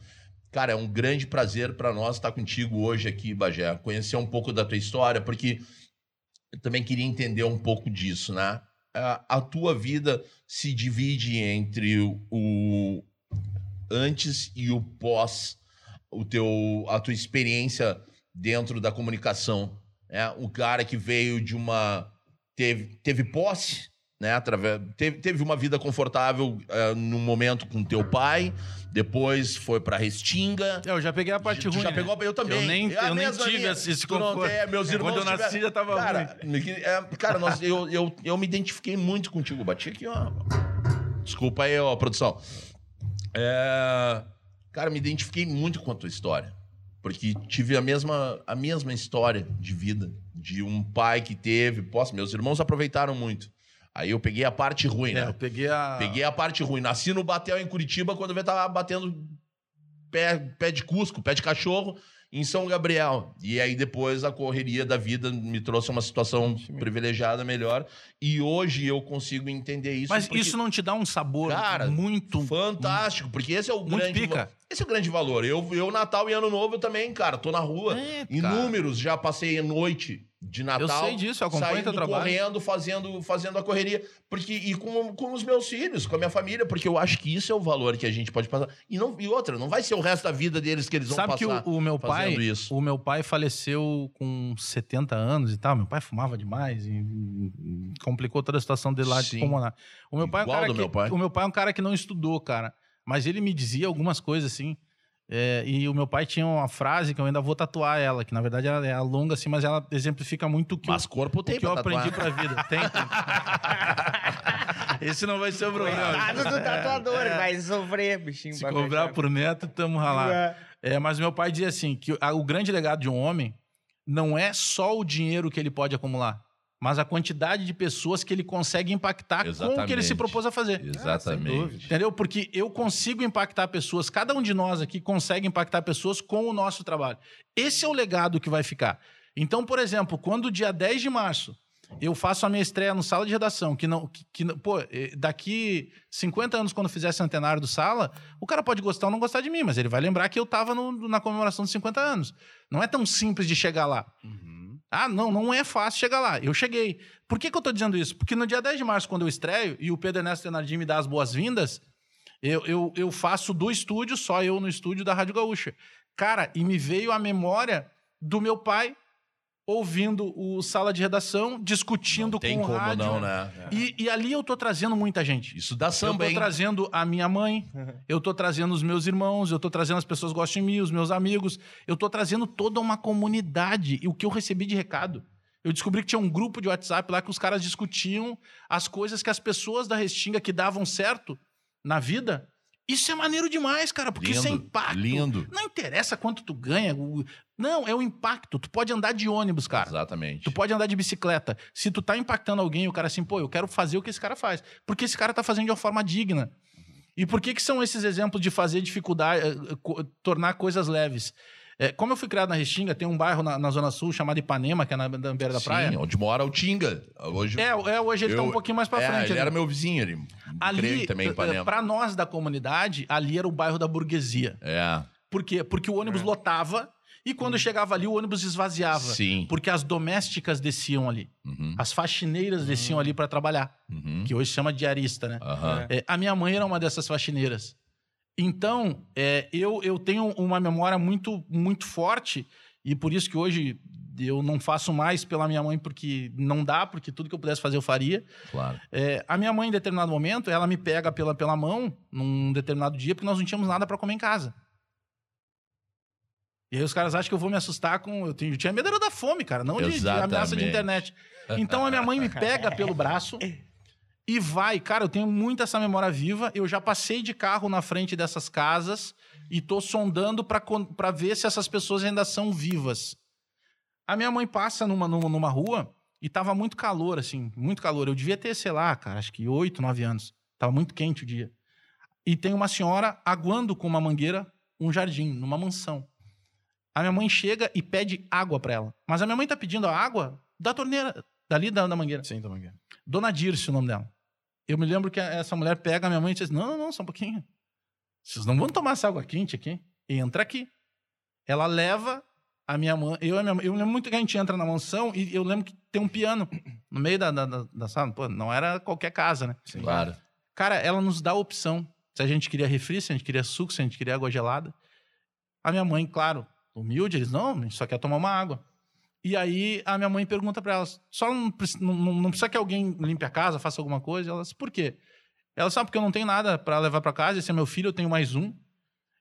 Cara, é um grande prazer para nós estar contigo hoje aqui, Bagé, conhecer um pouco da tua história, porque eu também queria entender um pouco disso, né? A, tua vida se divide entre o, antes e o pós, o teu, a tua experiência dentro da comunicação. Né? O cara que veio de uma. teve, teve posse, né? Através, teve, teve uma vida confortável uh, no momento com teu pai, depois foi pra Restinga. Eu já peguei a parte ruim. já né? pegou, eu também. Eu nem, É eu nem tive linha. esse, conforto. tem, meus irmãos Quando eu nasci tiveram- já tava Cara, ruim. é, cara nós, eu, eu, eu me identifiquei muito contigo. Bati aqui, ó. Desculpa aí, ó, produção. É, cara, me identifiquei muito com a tua história. Porque tive a mesma, a mesma história de vida. De um pai que teve. Posso, meus irmãos aproveitaram muito. Aí eu peguei a parte ruim, É, né? eu peguei a. Peguei a parte ruim. Nasci no Batel em Curitiba quando eu tava batendo pé, pé de Cusco, pé de cachorro em São Gabriel. E aí depois a correria da vida me trouxe uma situação privilegiada melhor. E hoje eu consigo entender isso. Mas porque- isso não te dá um sabor Cara, muito. fantástico, porque esse é o Muito grande pica. Esse é o grande valor. Eu, eu Natal e Ano Novo eu também, cara, tô na rua. É, cara. Inúmeros já passei a noite de Natal. sei disso, eu acompanho saindo teu trabalho. correndo, fazendo, fazendo a correria. Porque, e com, com os meus filhos, com a minha família, porque eu acho que isso é o valor que a gente pode passar. E, não, e outra, não vai ser o resto da vida deles que eles vão Sabe que passar. o, o meu pai, isso. o meu pai faleceu com 70 anos e tal. Meu pai fumava demais e, e complicou toda a situação dele lá Sim. de pulmonar. O meu pai é um Igual cara do que, meu pai. o meu pai é um cara que não estudou, cara, mas ele me dizia algumas coisas assim. É, e o meu pai tinha uma frase que eu ainda vou tatuar ela, que na verdade ela é longa assim, mas ela exemplifica muito o que, Mas eu, corpo o tem que eu aprendi pra vida. Tem, tem. Esse não vai ser o programa. Coitado do tatuador, vai sofrer, bichinho. Se cobrar fechar. por neto, tamo ralado. É. É, mas meu pai dizia assim, que o grande legado de um homem não é só o dinheiro que ele pode acumular, mas a quantidade de pessoas que ele consegue impactar com o que ele Exatamente. se propôs a fazer. Exatamente. Entendeu? Porque eu consigo impactar pessoas, cada um de nós aqui consegue impactar pessoas com o nosso trabalho. Esse é o legado que vai ficar. Então, por exemplo, quando dia 10 de março eu faço a minha estreia no Sala de Redação, que não. Que, que não- pô, eh, daqui 50 anos, quando fizer centenário do Sala, o cara pode gostar ou não gostar de mim, mas ele vai lembrar que eu tava no- na comemoração dos 50 anos. Não é tão simples de chegar lá. Ah, não, não é fácil chegar lá. Eu cheguei. Por que, que eu tô dizendo isso? Porque no dia 10 de março, quando eu estreio, e o Pedro Ernesto Tenardim me dá as boas-vindas, eu, eu, eu faço do estúdio, só eu no estúdio da Rádio Gaúcha. Cara, e me veio a memória do meu pai ouvindo o sala de redação, discutindo Não tem com o como rádio. não, né? E, e ali eu tô trazendo muita gente. Isso dá Eu samba, tô hein? trazendo a minha mãe, eu tô trazendo os meus irmãos, eu tô trazendo as pessoas que gostam de mim, os meus amigos. Eu tô trazendo toda uma comunidade. E o que eu recebi de recado? Eu descobri que tinha um grupo de WhatsApp lá que os caras discutiam as coisas que as pessoas da Restinga que davam certo na vida. Isso é maneiro demais, cara, porque isso é Lindo, impacto. lindo. Não interessa quanto tu ganha. Não, é o impacto. Tu pode andar de ônibus, cara. Exatamente. Tu pode andar de bicicleta. Se tu tá impactando alguém, o cara assim, pô, eu quero fazer o que esse cara faz. Porque esse cara tá fazendo de uma forma digna. E por que que são esses exemplos de fazer dificuldade, eh, eh, tornar coisas leves? Eh, como eu fui criado na Restinga, tem um bairro na, na Zona Sul chamado Ipanema, que é na, na beira da praia. Sim, onde mora o Tinga. Hoje, É, é, hoje ele tá Eu- um pouquinho mais pra é, frente. ele era meu vizinho, ele ali, também em Ipanema. para nós da comunidade, ali era o bairro da burguesia. É, Por quê? Porque o ônibus lotava e quando chegava ali, o ônibus esvaziava. sim. Porque as domésticas desciam ali. Uhum, As faxineiras desciam ali para trabalhar. uhum, que hoje chama diarista, né? aham. É, a minha mãe era uma dessas faxineiras. Então, é, eu, eu tenho uma memória muito, muito forte, e por isso que hoje eu não faço mais pela minha mãe, porque não dá, porque tudo que eu pudesse fazer eu faria. Claro. É, a minha mãe, em determinado momento, ela me pega pela, pela mão, num determinado dia, porque nós não tínhamos nada para comer em casa. E aí os caras acham que eu vou me assustar com. Eu, tinha- eu tinha medo era da fome, cara, não de, de ameaça de internet. Então a minha mãe me pega pelo braço e vai. Cara, eu tenho muito essa memória viva. Eu já passei de carro na frente dessas casas e tô sondando pra ver se essas pessoas ainda são vivas. A minha mãe passa numa, numa, numa rua e tava muito calor, assim, muito calor. Eu devia ter, sei lá, cara, acho que oito, nove anos. Tava muito quente o dia. E tem uma senhora aguando com uma mangueira um jardim, numa mansão. A minha mãe chega e pede água pra ela. Mas a minha mãe tá pedindo a água da torneira, dali da, da mangueira. Sim, também. Dona Dirce, o nome dela. Eu me lembro que essa mulher pega a minha mãe e diz: Não, não, não, só um pouquinho. Vocês não vão tomar essa água quente aqui? Entra aqui. Ela leva a minha mãe. Eu, a minha eu lembro muito que a gente entra na mansão e eu lembro que tem um piano no meio da, da, da- da sala. Pô, não era qualquer casa, né? Claro. Cara, ela nos dá a opção. Se a gente queria refri, se a gente queria suco, se a gente queria água gelada. A minha mãe, claro, humilde, eles, não, a gente só quer tomar uma água. E aí a minha mãe pergunta pra elas, só não, não, não- precisa que alguém limpe a casa, faça alguma coisa? Elas, por quê? Ela sabe porque eu não tenho nada pra levar pra casa, esse é meu filho, eu tenho mais um.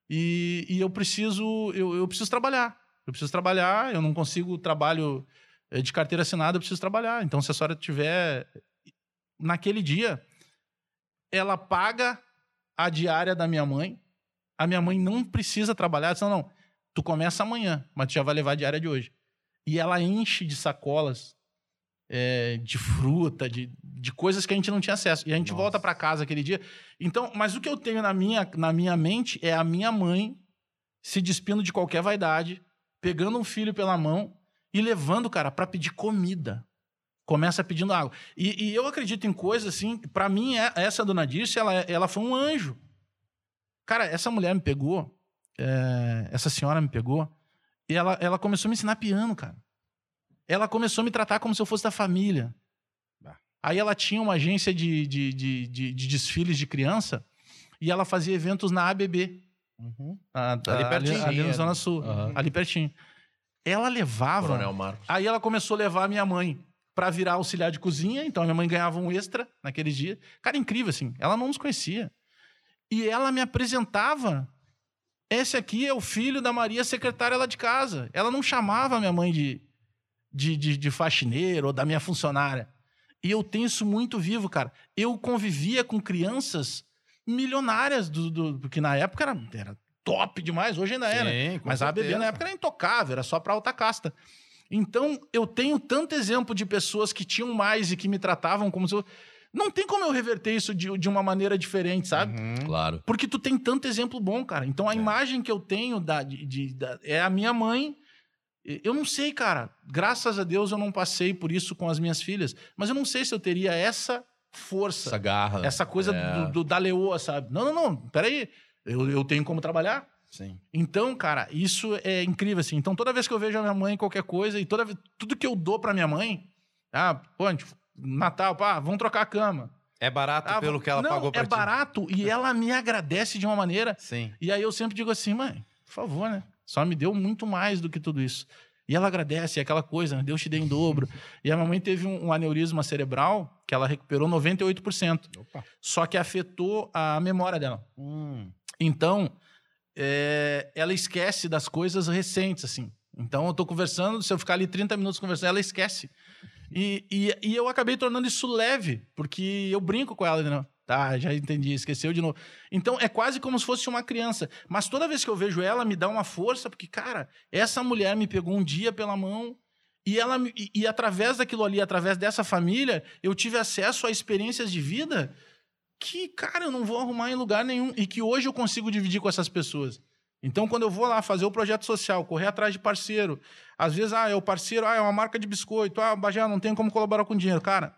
E, e eu preciso, eu, eu preciso trabalhar. Eu preciso trabalhar, eu não consigo trabalho eh, de carteira assinada, eu preciso trabalhar. Então, se a senhora tiver naquele dia, ela paga a diária da minha mãe. A minha mãe não precisa trabalhar. Disse, não, não, tu começa amanhã, mas tu já vai levar a diária de hoje. E ela enche de sacolas é, de fruta, de, de coisas que a gente não tinha acesso. E a gente Nossa. volta para casa aquele dia. Então, mas o que eu tenho na minha, na minha mente é a minha mãe se despindo de qualquer vaidade, pegando um filho pela mão e levando cara para pedir comida. Começa pedindo água. E, e eu acredito em coisas assim. Para mim, é- essa dona Dirce, ela, ela foi um anjo. Cara, essa mulher me pegou, é, essa senhora me pegou, e ela, ela começou a me ensinar piano, cara. ela começou a me tratar como se eu fosse da família. Bah. Aí ela tinha uma agência de, de, de, de- de desfiles de criança e ela fazia eventos na ABB, a- Ali a- pertinho. ali, na Zona Sul, Aham. ali pertinho. Ela levava. Coronel Marcos. Aí ela começou a levar a minha mãe pra virar auxiliar de cozinha, então a minha mãe ganhava um extra naqueles dias. Cara, incrível assim. Ela não nos conhecia. E ela me apresentava. Esse aqui é o filho da Maria, secretária lá de casa. Ela não chamava a minha mãe de, de, de, de faxineira ou da minha funcionária. E eu tenho isso muito vivo, cara. Eu convivia com crianças milionárias, do, do- porque na época era, era top demais, hoje ainda é, né? Sim, com Mas a ABB certeza. na época era intocável, era só pra alta casta. Então, eu tenho tanto exemplo de pessoas que tinham mais e que me tratavam como se eu... Não tem como eu reverter isso de, de uma maneira diferente, sabe? Uhum. Claro. Porque tu tem tanto exemplo bom, cara. Então, a imagem que eu tenho da, de, de- da- é a minha mãe. Eu não sei, cara. Graças a Deus eu não passei por isso com as minhas filhas. Mas eu não sei se eu teria essa força, Essa garra. essa coisa É. do, do- da leoa, sabe? Não, não, não. Peraí. Eu, eu tenho como trabalhar. Sim. Então, cara, isso é incrível, assim. Então, toda vez que eu vejo a minha mãe qualquer coisa, e toda vez, tudo que eu dou pra minha mãe, ah, pô, a gente- Natal, pá, vamos trocar a cama. É barato Ah, pelo que ela não, pagou pra é ti. barato e ela me agradece de uma maneira. Sim. E aí eu sempre digo assim, mãe, por favor, né? Só me deu muito mais do que tudo isso. E ela agradece, é aquela coisa, né? Deus te dê em dobro. E a minha mãe teve um, um aneurisma cerebral que ela recuperou 98%. Opa. Só que afetou a memória dela. Hum. Então, é, ela esquece das coisas recentes, assim. Então, eu tô conversando, se eu ficar ali 30 minutos conversando, ela esquece. E, e, e eu acabei tornando isso leve, porque eu brinco com ela, né? Tá, já entendi, esqueceu de novo. Então, é quase como se fosse uma criança. Mas toda vez que eu vejo ela, me dá uma força, porque, cara, essa mulher me pegou um dia pela mão e ela e, e através daquilo ali, através dessa família, eu tive acesso a experiências de vida que, cara, eu não vou arrumar em lugar nenhum e que hoje eu consigo dividir com essas pessoas. Então, quando eu vou lá fazer o projeto social, correr atrás de parceiro, às vezes, ah, é o parceiro, ah, é uma marca de biscoito, ah, Bajé, não tem como colaborar com dinheiro. Cara,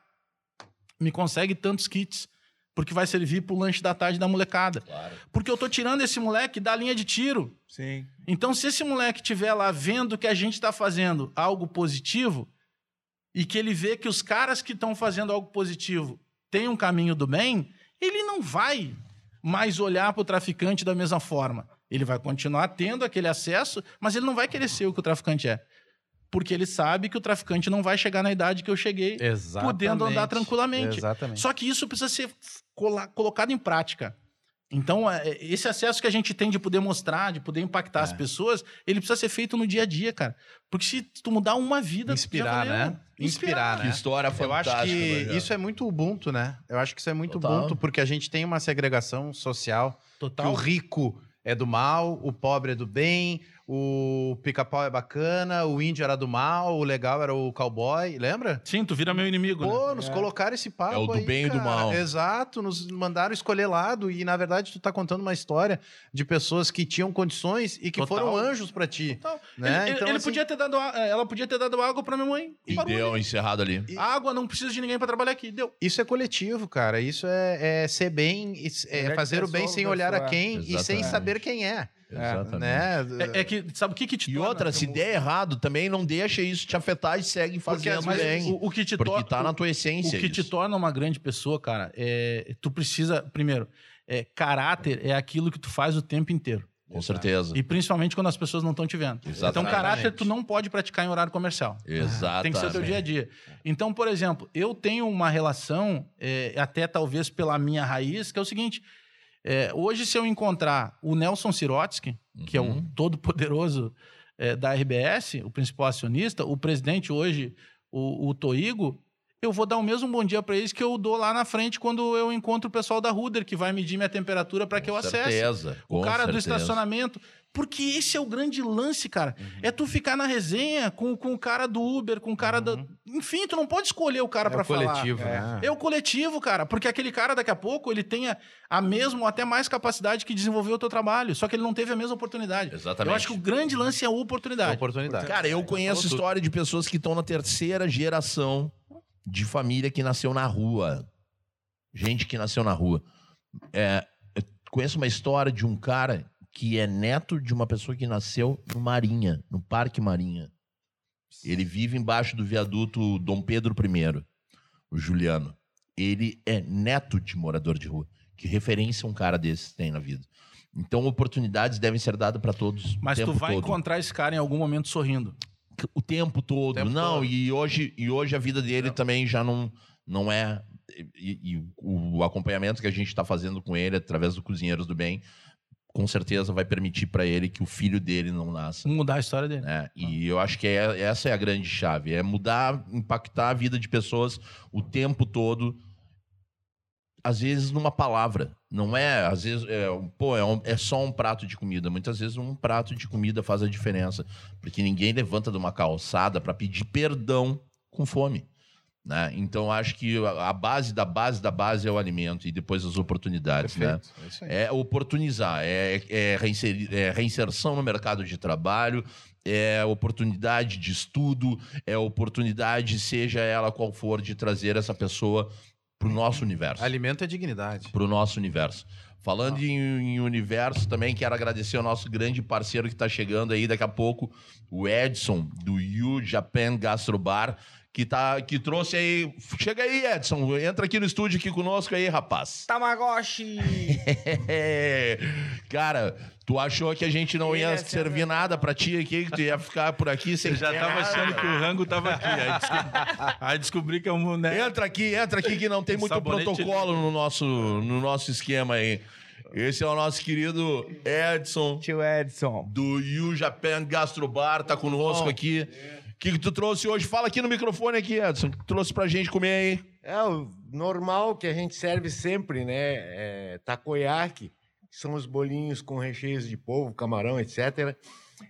me consegue tantos kits, porque vai servir pro lanche da tarde da molecada. Claro. Porque eu tô tirando esse moleque da linha de tiro. Sim. Então, se esse moleque estiver lá vendo que a gente está fazendo algo positivo e que ele vê que os caras que estão fazendo algo positivo têm um caminho do bem, ele não vai mais olhar para o traficante da mesma forma. Ele vai continuar tendo aquele acesso, mas ele não vai querer ser o que o traficante é. Porque ele sabe que o traficante não vai chegar na idade que eu cheguei, Exatamente. podendo andar tranquilamente. Exatamente. Só que isso precisa ser colocado em prática. Então, é, esse acesso que a gente tem de poder mostrar, de poder impactar É. as pessoas, ele precisa ser feito no dia a dia, cara. Porque se tu mudar uma vida... Inspirar, valeu. né? Inspirar, Que né? história Eu fantástica. acho que Bajé. isso é muito Ubuntu, né? Eu acho que isso é muito Total. Ubuntu, porque a gente tem uma segregação social. Que Total. o rico é do mal, o pobre é do bem, o pica-pau é bacana, o índio era do mal, o legal era o cowboy, lembra? Sim, tu vira meu inimigo, né? Pô, nos É. colocaram esse papo É o do aí, bem e do cara. mal. Exato, nos mandaram escolher lado e na verdade tu tá contando uma história de pessoas que tinham condições e que Total. foram anjos pra ti. Total. Né? Ele, Então, ele assim- podia ter dado, a- ela podia ter dado água pra minha mãe. E deu ali. encerrado ali. E- Água, não precisa de ninguém pra trabalhar aqui. Deu. Isso é coletivo, cara. Isso é, é ser bem, é fazer o bem sem olhar a quem e sem Exatamente. saber quem é. Exatamente. Né? É, é que, sabe o que que te E torna- outra, se der errado, também não deixa isso te afetar e segue Porque fazendo Mas bem. o, o que te porque torna... tá na tua essência. O que te isso. torna uma grande pessoa, cara, é tu precisa, primeiro, é, caráter é aquilo que tu faz o tempo inteiro. Com certeza. E principalmente quando as pessoas não estão te vendo. Então, Exatamente. caráter tu não pode praticar em horário comercial. Exatamente. Tem que ser o teu dia a dia. Então, por exemplo, eu tenho uma relação, é, até talvez pela minha raiz, que é o seguinte: é, hoje, se eu encontrar o Nelson Sirotsky, que é o Uhum. todo-poderoso é, da RBS, o principal acionista, o presidente hoje, o, o Toigo, eu vou dar o mesmo bom dia para eles que eu dou lá na frente quando eu encontro o pessoal da Ruder, que vai medir minha temperatura para que eu acesse certeza. o cara do certeza. estacionamento. Porque esse é o grande lance, cara. Uhum. É tu ficar na resenha com, com o cara do Uber, com o cara da. Enfim, tu não pode escolher o cara Uhum. É pra o falar. coletivo, É. né? É o coletivo, cara. Porque aquele cara, daqui a pouco, ele tem a, a mesma ou até mais capacidade que desenvolveu o teu trabalho. Só que ele não teve a mesma oportunidade. Exatamente. Eu acho que o grande lance é a É oportunidade. oportunidade. Cara, eu conheço história de pessoas que estão na terceira geração de família que nasceu na rua. Gente que nasceu na rua. É, eu conheço uma história de um cara que é neto de uma pessoa que nasceu no Marinha, no Parque Marinha. Ele vive embaixo do viaduto Dom Pedro I, o Juliano. Ele é neto de morador de rua. Que referência um cara desse tem na vida. Então, oportunidades devem ser dadas para todos. Mas o tu vai todo. encontrar esse cara em algum momento sorrindo. o tempo todo. tempo não, todo. E, hoje, e hoje a vida dele também já não, não é. E, e o acompanhamento que a gente está fazendo com ele através do Cozinheiros do Bem, com certeza vai permitir para ele que o filho dele não nasça. Mudar a história dele. né? E eu acho que é- essa é a grande chave: é mudar, impactar a vida de pessoas o tempo todo. Às vezes numa palavra. Não é, às vezes, é, pô, é, um- é só um prato de comida. Muitas vezes um prato de comida faz a diferença. Porque ninguém levanta de uma calçada para pedir perdão com fome. Né? Então, acho que a base da base da base é o alimento e depois as oportunidades. Né? É. É oportunizar, é, é, reinserir- é reinserção no mercado de trabalho, é oportunidade de estudo, é oportunidade, seja ela qual for, de trazer essa pessoa para o nosso universo. Alimento é dignidade. Para o nosso universo. Falando em, em universo, também quero agradecer ao nosso grande parceiro que está chegando aí daqui a pouco, o Edson, do You Japan Gastrobar, que, tá, que trouxe aí. Chega aí, Edson. Entra aqui no estúdio aqui conosco aí, rapaz. Tamagotchi! Cara, tu achou que a gente não ia é servir nada pra ti aqui, que tu ia ficar por aqui sem Eu já tava nada? achando que o rango tava aqui. Aí descobri, aí descobri que é um. Né? Entra aqui, entra aqui que não tem muito Sabonete protocolo no nosso, no nosso esquema aí. Esse é o nosso querido Edson Tio Edson. do You Japan Gastrobar, tá conosco aqui. O que, que tu trouxe hoje? Fala aqui no microfone aqui, Edson. O que tu trouxe pra gente comer aí? É o normal que a gente serve sempre, né? É, takoyaki, que são os bolinhos com recheios de polvo, camarão, etc.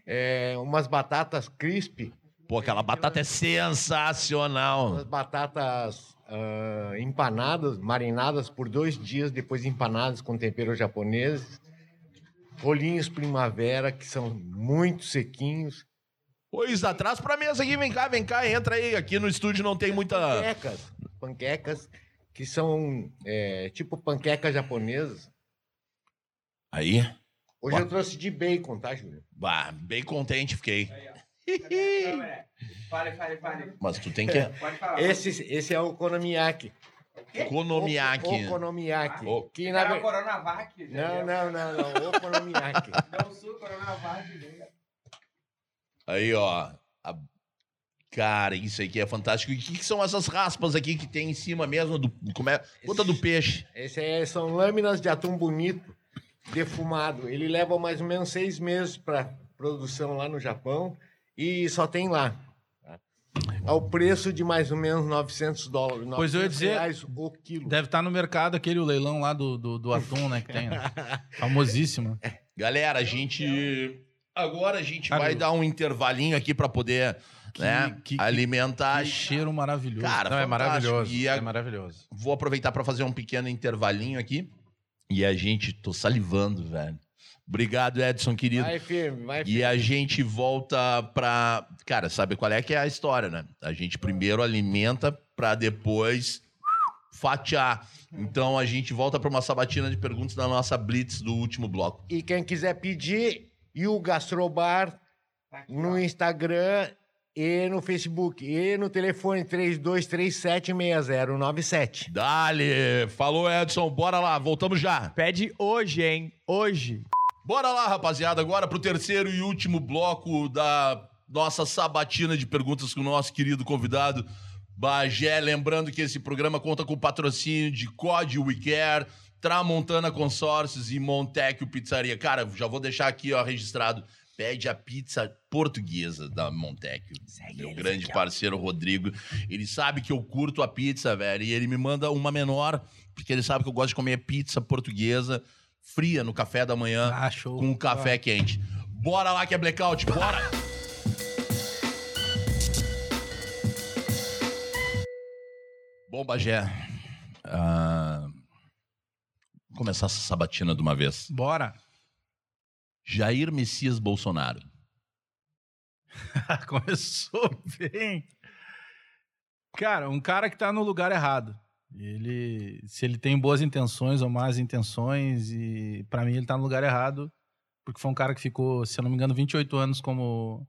É, umas batatas crisp, Pô, aquela batata é sensacional. umas batatas ah, empanadas, marinadas por dois dias, depois empanadas com tempero japonês. Rolinhos primavera, que são muito sequinhos. Pois, atrás pra mesa aqui, vem cá, vem cá, entra aí. Aqui no estúdio não tem muita. Panquecas, panquecas que são é, tipo panquecas japonesas. Aí. Hoje Ó. eu trouxe de bacon, tá, Júlio? Bah, bem contente fiquei. Fale, fale, fale. Mas tu tem que. Falar. Esse, esse é o Konomiyaki. Konomiyaki. O, Konomiyaki. O- Que na Era ver- Coronavac. Não, não, não, não. O Konomiyaki. Não sou Coronavac. Aí, ó. A- Cara, isso aqui é fantástico. E o que, que são essas raspas aqui que tem em cima mesmo? Do... Como é? Conta do peixe. Esse aí são lâminas de atum bonito, defumado. Ele leva mais ou menos seis meses para produção lá no Japão e só tem lá. tá? Ao preço de mais ou menos 900 dólares. Pois eu ia 900 dizer- reais o quilo. Deve estar no mercado aquele o leilão lá do, do, do atum, né? Que tem. né? Famosíssimo. Galera, a gente. Agora a gente Cara, vai dar um intervalinho aqui pra poder né, que- que- alimentar. Que cheiro maravilhoso. Cara, Não, é maravilhoso. E a- É maravilhoso. Vou aproveitar pra fazer um pequeno intervalinho aqui. E a gente. Tô salivando, velho. Obrigado, Edson, querido. Vai firme, vai firme. E a gente volta pra. Cara, sabe qual é que é a história, né? A gente primeiro alimenta pra depois fatiar. Então a gente volta pra uma sabatina de perguntas da nossa Blitz do último bloco. E quem quiser pedir, e o Gastrobar no Instagram e no Facebook. E no telefone 32376097. Dale! Falou, Edson. Bora lá, voltamos já. Pede hoje, hein? Hoje. Bora lá, rapaziada, agora pro terceiro e último bloco da nossa sabatina de perguntas com o nosso querido convidado Bagé. Lembrando que esse programa conta com o patrocínio de COD WeCare, Tramontana Consórcios e Montecchio Pizzaria. Cara, já vou deixar aqui ó, registrado. Pede a pizza portuguesa da Montecchio. Meu grande parceiro Rodrigo. Ele sabe que eu curto a pizza, velho. E ele me manda uma menor, porque ele sabe que eu gosto de comer pizza portuguesa fria no café da manhã Ah, com um café quente. Bora lá que é blackout, bora! Bom, Bagé, ah, vamos começar essa sabatina de uma vez. Bora. Jair Messias Bolsonaro. Começou bem. Cara, um cara que tá no lugar errado. Ele, se ele tem boas intenções ou más intenções, e para mim ele tá no lugar errado, porque foi um cara que ficou, se eu não me engano, 28 anos como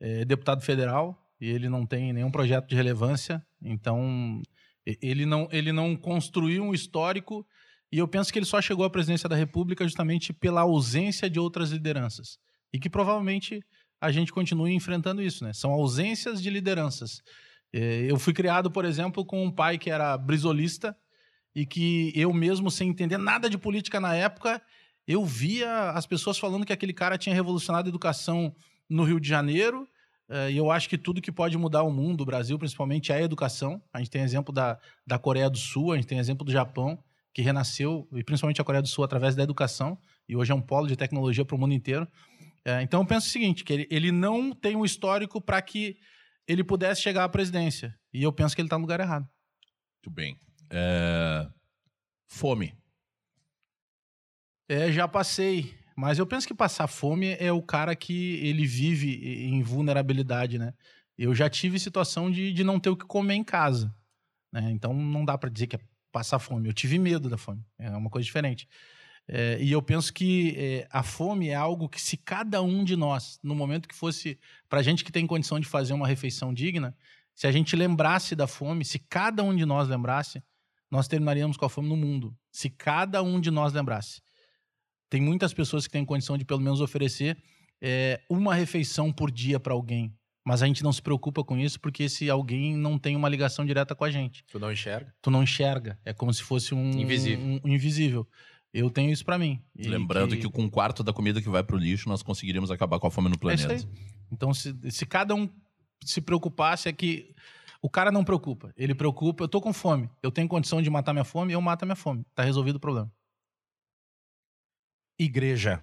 eh, deputado federal. e ele não tem nenhum projeto de relevância. Então, ele não, ele não construiu um histórico e eu penso que ele só chegou à presidência da República justamente pela ausência de outras lideranças. E que provavelmente a gente continue enfrentando isso, né? São ausências de lideranças. Eh, Eu fui criado, por exemplo, com um pai que era brisolista e que eu mesmo, sem entender nada de política na época, eu via as pessoas falando que aquele cara tinha revolucionado a educação no Rio de Janeiro. eh, E eu acho que tudo que pode mudar o mundo, o Brasil principalmente, é a educação. A gente tem exemplo da, da Coreia do Sul, a gente tem exemplo do Japão, que renasceu, e principalmente a Coreia do Sul, através da educação, e hoje é um polo de tecnologia para o mundo inteiro. É, então eu penso o seguinte, que ele, ele não tem um histórico para que ele pudesse chegar à presidência. E eu penso que ele está no lugar errado. Muito bem. É, Fome. É, já passei. Mas eu penso que passar fome é o cara que ele vive em vulnerabilidade, né? Eu já tive situação de, de não ter o que comer em casa. Né? Então não dá para dizer que é passar fome. Eu tive medo da fome. É uma coisa diferente. É, e eu penso que é, a fome é algo que, se cada um de nós, no momento que fosse para gente que tem condição de fazer uma refeição digna, se a gente lembrasse da fome, se cada um de nós lembrasse, nós terminaríamos com a fome no mundo. Se cada um de nós lembrasse. Tem muitas pessoas que têm condição de pelo menos oferecer é, uma refeição por dia para alguém. Mas a gente não se preocupa com isso porque esse alguém não tem uma ligação direta com a gente. Tu não enxerga? Tu não enxerga. É como se fosse um Invisível. um- um invisível. Eu tenho isso para mim. E Lembrando que... com um quarto da comida que vai pro lixo, nós conseguiríamos acabar com a fome no É planeta. aí. Então, se, se cada um se preocupasse, é que o cara não preocupa. Ele preocupa, eu tô com fome, eu tenho condição de matar minha fome, eu mato a minha fome. Tá resolvido o problema. Igreja.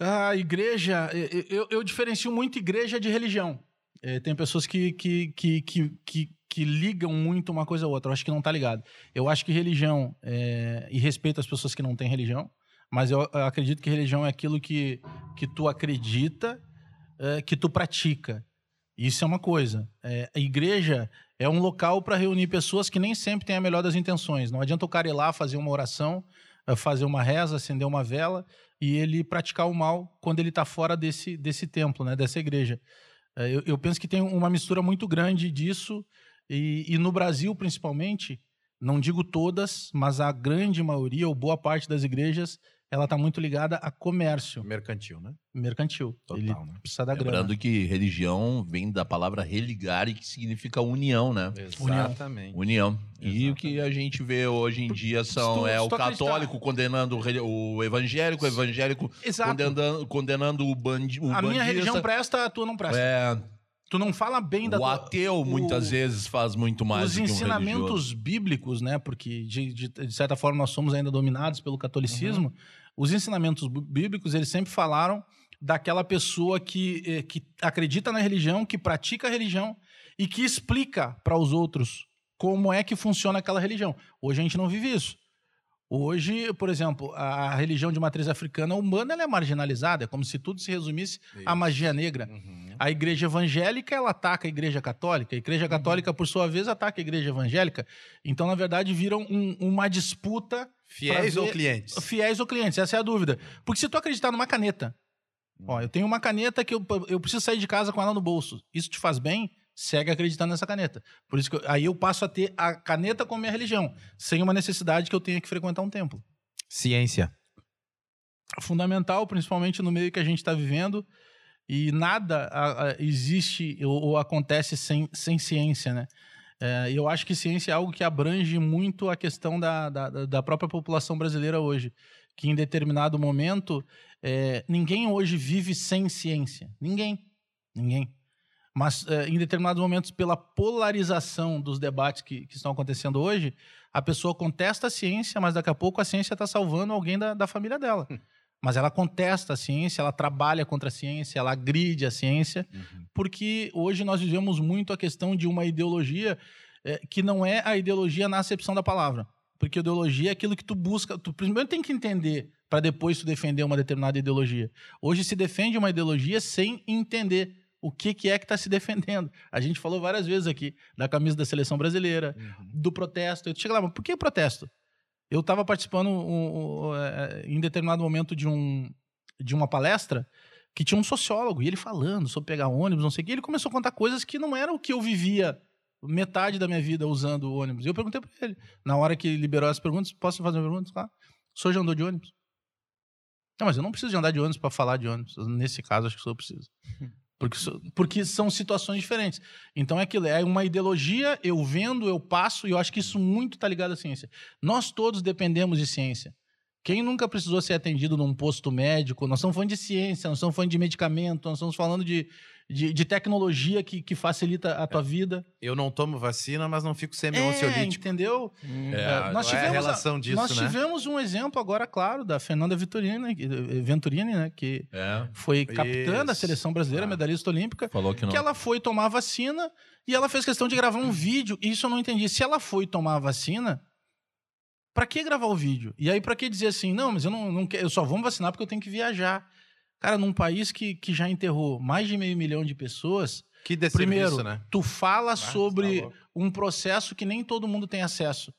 A igreja, eu, eu- diferencio muito igreja de religião. É, tem pessoas que, que, que, que, que, que ligam muito uma coisa a outra. Eu acho que não tá ligado. Eu acho que religião, é, e respeito as pessoas que não têm religião, mas eu, eu acredito que religião é aquilo que, que tu acredita, é, que tu pratica. Isso é uma coisa. É, a igreja é um local para reunir pessoas que nem sempre têm a melhor das intenções. Não adianta o cara ir lá fazer uma oração, eh, fazer uma reza, acender uma vela e ele praticar o mal quando ele está fora desse, desse templo, né, dessa igreja. Eh, Eu, eu penso que tem uma mistura muito grande disso e, e no Brasil, principalmente, não digo todas, mas a grande maioria ou boa parte das igrejas ela está muito ligada a comércio Mercantil, né? mercantil. Total, ele né? precisa da grana. Lembrando que religião vem da palavra religare, que significa união, né? Exatamente. União. E Exatamente. o que a gente vê hoje em dia são tu- é o católico condenando o, evangélico, o evangélico Exato. condenando, condenando o, bandi, o a minha bandista. religião presta, a tua não presta. É, Tu não fala bem da o tua... ateu muitas o- vezes faz muito mais os do que um ensinamentos religioso. bíblicos, né? Porque de, de- de certa forma nós somos ainda dominados pelo catolicismo. Uhum. Os ensinamentos bí- bíblicos eles sempre falaram daquela pessoa que, eh, que acredita na religião, que pratica a religião e que explica para os outros como é que funciona aquela religião. Hoje a gente não vive isso. Hoje, por exemplo, a religião de matriz africana humana ela é marginalizada, é como se tudo se resumisse à magia negra. Uhum. A igreja evangélica, ela ataca a igreja católica. A igreja católica, por sua vez, ataca a igreja evangélica. Então, na verdade, viram um- uma disputa Fiéis Pra ou ver- clientes? fiéis ou clientes. Essa é a dúvida. Porque se tu acreditar numa caneta, ó, eu tenho uma caneta que eu, eu preciso sair de casa com ela no bolso. Isso te faz bem? Segue acreditando nessa caneta. Por isso que eu- aí eu passo a ter a caneta como minha religião, sem uma necessidade que eu tenha que frequentar um templo. Ciência. fundamental, principalmente no meio que a gente está vivendo. E nada a- a- existe ou, ou acontece sem, sem ciência, né? É, eu acho que ciência é algo que abrange muito a questão da, da, da própria população brasileira hoje. Que em determinado momento, é, ninguém hoje vive sem ciência. Ninguém. Ninguém. Mas é, em determinados momentos, pela polarização dos debates que, que estão acontecendo hoje, a pessoa contesta a ciência, mas daqui a pouco a ciência está salvando alguém da, da família dela. Mas ela contesta a ciência, ela trabalha contra a ciência, ela agride a ciência, porque hoje nós vivemos muito a questão de uma ideologia eh, que não é a ideologia na acepção da palavra. Porque ideologia é aquilo que tu busca. Tu primeiro tem que entender para depois tu defender uma determinada ideologia. Hoje se defende uma ideologia sem entender o que, que é que está se defendendo. A gente falou várias vezes aqui da camisa da seleção brasileira, do protesto. Eu chego lá, mas por que protesto? Eu estava participando um, um, é, em determinado momento de, um, de uma palestra que tinha um sociólogo, e ele falando sobre pegar ônibus, não sei o que, ele começou a contar coisas que não eram o que eu vivia metade da minha vida usando o ônibus. E eu perguntei pra ele, na hora que liberou as perguntas, posso fazer uma pergunta? Claro. O senhor já andou de ônibus? Não, mas eu não preciso de andar de ônibus para falar de ônibus. Nesse caso, acho que o senhor precisa. Porque, porque são situações diferentes. Então é aquilo, é uma ideologia, eu vendo, eu passo, e eu acho que isso muito está ligado à ciência. Nós todos dependemos de ciência. Quem nunca precisou ser atendido num posto médico, nós estamos falando de ciência, nós estamos falando de medicamento, nós estamos falando de, de, de tecnologia que, que facilita a tua vida. Eu não tomo vacina, mas não fico É, semi-ansiolítico. entendeu? É, nós qual é a tivemos relação disso, nós né? tivemos um exemplo agora, claro, da Fernanda Venturini, que- Venturini, né, que É, foi capitã da Isso. seleção brasileira, Ah. medalhista olímpica, falou que não. que ela foi tomar a vacina e ela fez questão de gravar um vídeo. E isso eu não entendi. Se ela foi tomar a vacina, pra que gravar o vídeo? E aí pra que dizer assim, não, mas eu não, não quero, eu só vou me vacinar porque eu tenho que viajar. Cara, num país que, que já enterrou mais de meio milhão de pessoas, Que primeiro, né? tu fala Ah, sobre tá um processo que nem todo mundo tem acesso.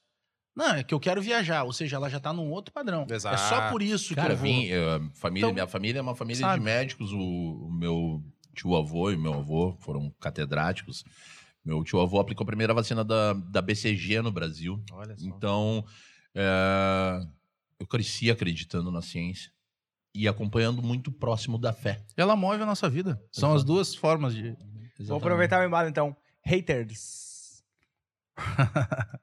Não, é que eu quero viajar, ou seja, ela já tá num outro padrão. É só Exato. por isso Cara, que eu vou. vim, eu- família, Então, minha família é uma família sabe? de médicos. O, o meu tio-avô e meu avô foram catedráticos. Meu tio-avô aplicou a primeira vacina da, da BCG no Brasil. Olha só. Então, é, eu cresci acreditando na ciência e acompanhando muito próximo da fé. Ela move a nossa vida. São as duas formas de. Vou aproveitar o embalo, então. Haters.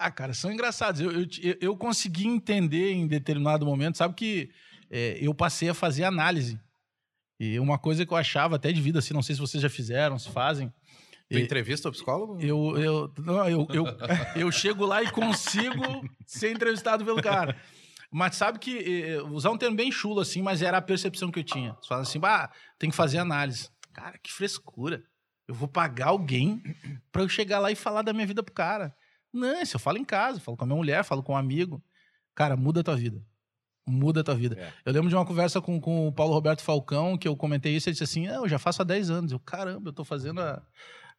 Ah, cara, são engraçados. Eu, eu, eu- consegui entender em determinado momento, sabe que é, eu passei a fazer análise. E uma coisa que eu achava até de vida, assim, não sei se vocês já fizeram, se fazem. Tu E- entrevista o psicólogo? Eu, eu, não, eu, eu, eu chego lá e consigo ser entrevistado pelo cara. Mas sabe que, usar um termo bem chulo assim, mas era a percepção que eu tinha. Você fala assim, bah, tem que fazer análise. Cara, que frescura. Eu vou pagar alguém pra eu chegar lá e falar da minha vida pro cara. Não, isso eu falo em casa, falo com a minha mulher, falo com um amigo. Cara, muda a tua vida. Muda a tua vida. É. Eu lembro de uma conversa com, com o Paulo Roberto Falcão, que eu comentei isso, ele disse assim, "Ah, eu já faço há 10 anos. Eu, caramba, eu tô fazendo há,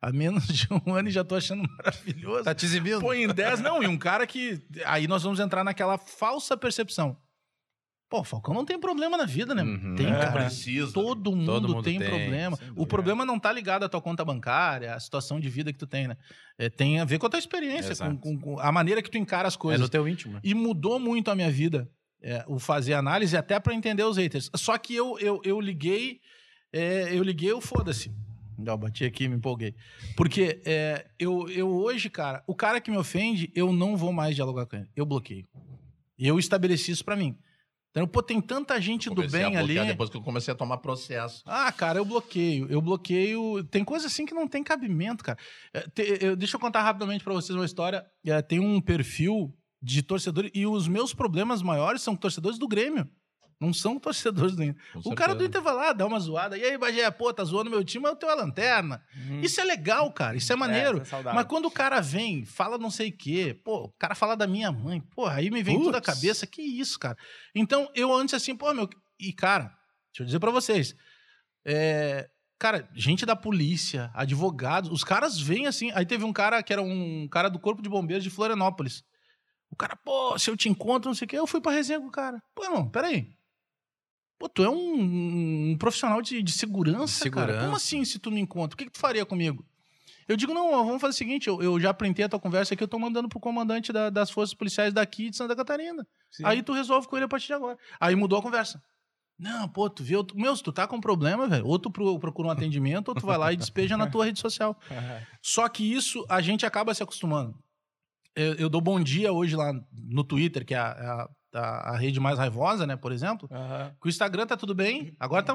há menos de um ano e já tô achando maravilhoso. Tá te exibindo? Põe em 10, não, e um cara que. Aí nós vamos entrar naquela falsa percepção. Pô, Falcão não tem problema na vida, né? Uhum. Tem, É. cara. Precisa. Todo mundo, Todo mundo tem, tem, problema. O problema não tá ligado à tua conta bancária, à situação de vida que tu tem, né? É, tem a ver com a tua experiência, com, com- com a maneira que tu encara as É coisas. no teu íntimo. né? E mudou muito a minha vida é, o fazer análise, até para entender os haters. Só que eu, eu, eu liguei, é, eu liguei o foda-se. Não, bati aqui me empolguei. Porque é, eu, eu hoje, cara, o cara que me ofende, eu não vou mais dialogar com ele. Eu bloqueio. E eu estabeleci isso pra mim. Então, pô, tem tanta gente do Comecei a bem ali. bloquear Depois que eu comecei a tomar processo. Ah, cara, eu bloqueio. Eu bloqueio. Tem coisa assim que não tem cabimento, cara. É, te- eu- deixa eu contar rapidamente pra vocês uma história. É, tem um perfil de torcedores. E os meus problemas maiores são torcedores do Grêmio. Não são torcedores do Inter. com O cara do certeza. Inter vai lá, dá uma zoada. E aí, Bagé, pô, tá zoando meu time, mas eu tenho a lanterna. Isso é legal, cara. Isso é maneiro. É, isso é saudável. Mas quando o cara vem, fala não sei o quê, pô, o cara fala da minha mãe, pô, aí me vem tudo à Putz. cabeça, que isso, cara. Então, eu antes assim, pô, meu. E, cara, deixa eu dizer pra vocês. É, cara, gente da polícia, advogados, os caras vêm assim. Aí teve um cara que era um cara do Corpo de Bombeiros de Florianópolis. O cara, pô, se eu te encontro, não sei o quê, eu fui pra resenha com o cara. Pô, irmão, peraí. Pô, tu é um, um profissional de, de segurança, De cara. Como segurança. assim, se tu me encontra? O que, que tu faria comigo? Eu digo, não, vamos fazer o seguinte, eu, eu já printei a tua conversa aqui, eu tô mandando pro comandante da- das forças policiais daqui de Santa Catarina. Sim. Aí tu resolve com ele a partir de agora. Aí mudou a conversa. Não, pô, tu viu? tu- Meu, se tu tá com problema, velho, ou tu pro- procura um atendimento, ou tu vai lá e despeja na tua rede social. Só que isso a gente acaba se acostumando. Eu, eu dou bom dia hoje lá no Twitter, que é a, a- a- a rede mais raivosa, né, por exemplo. Aham. Que o Instagram tá tudo bem, agora tá,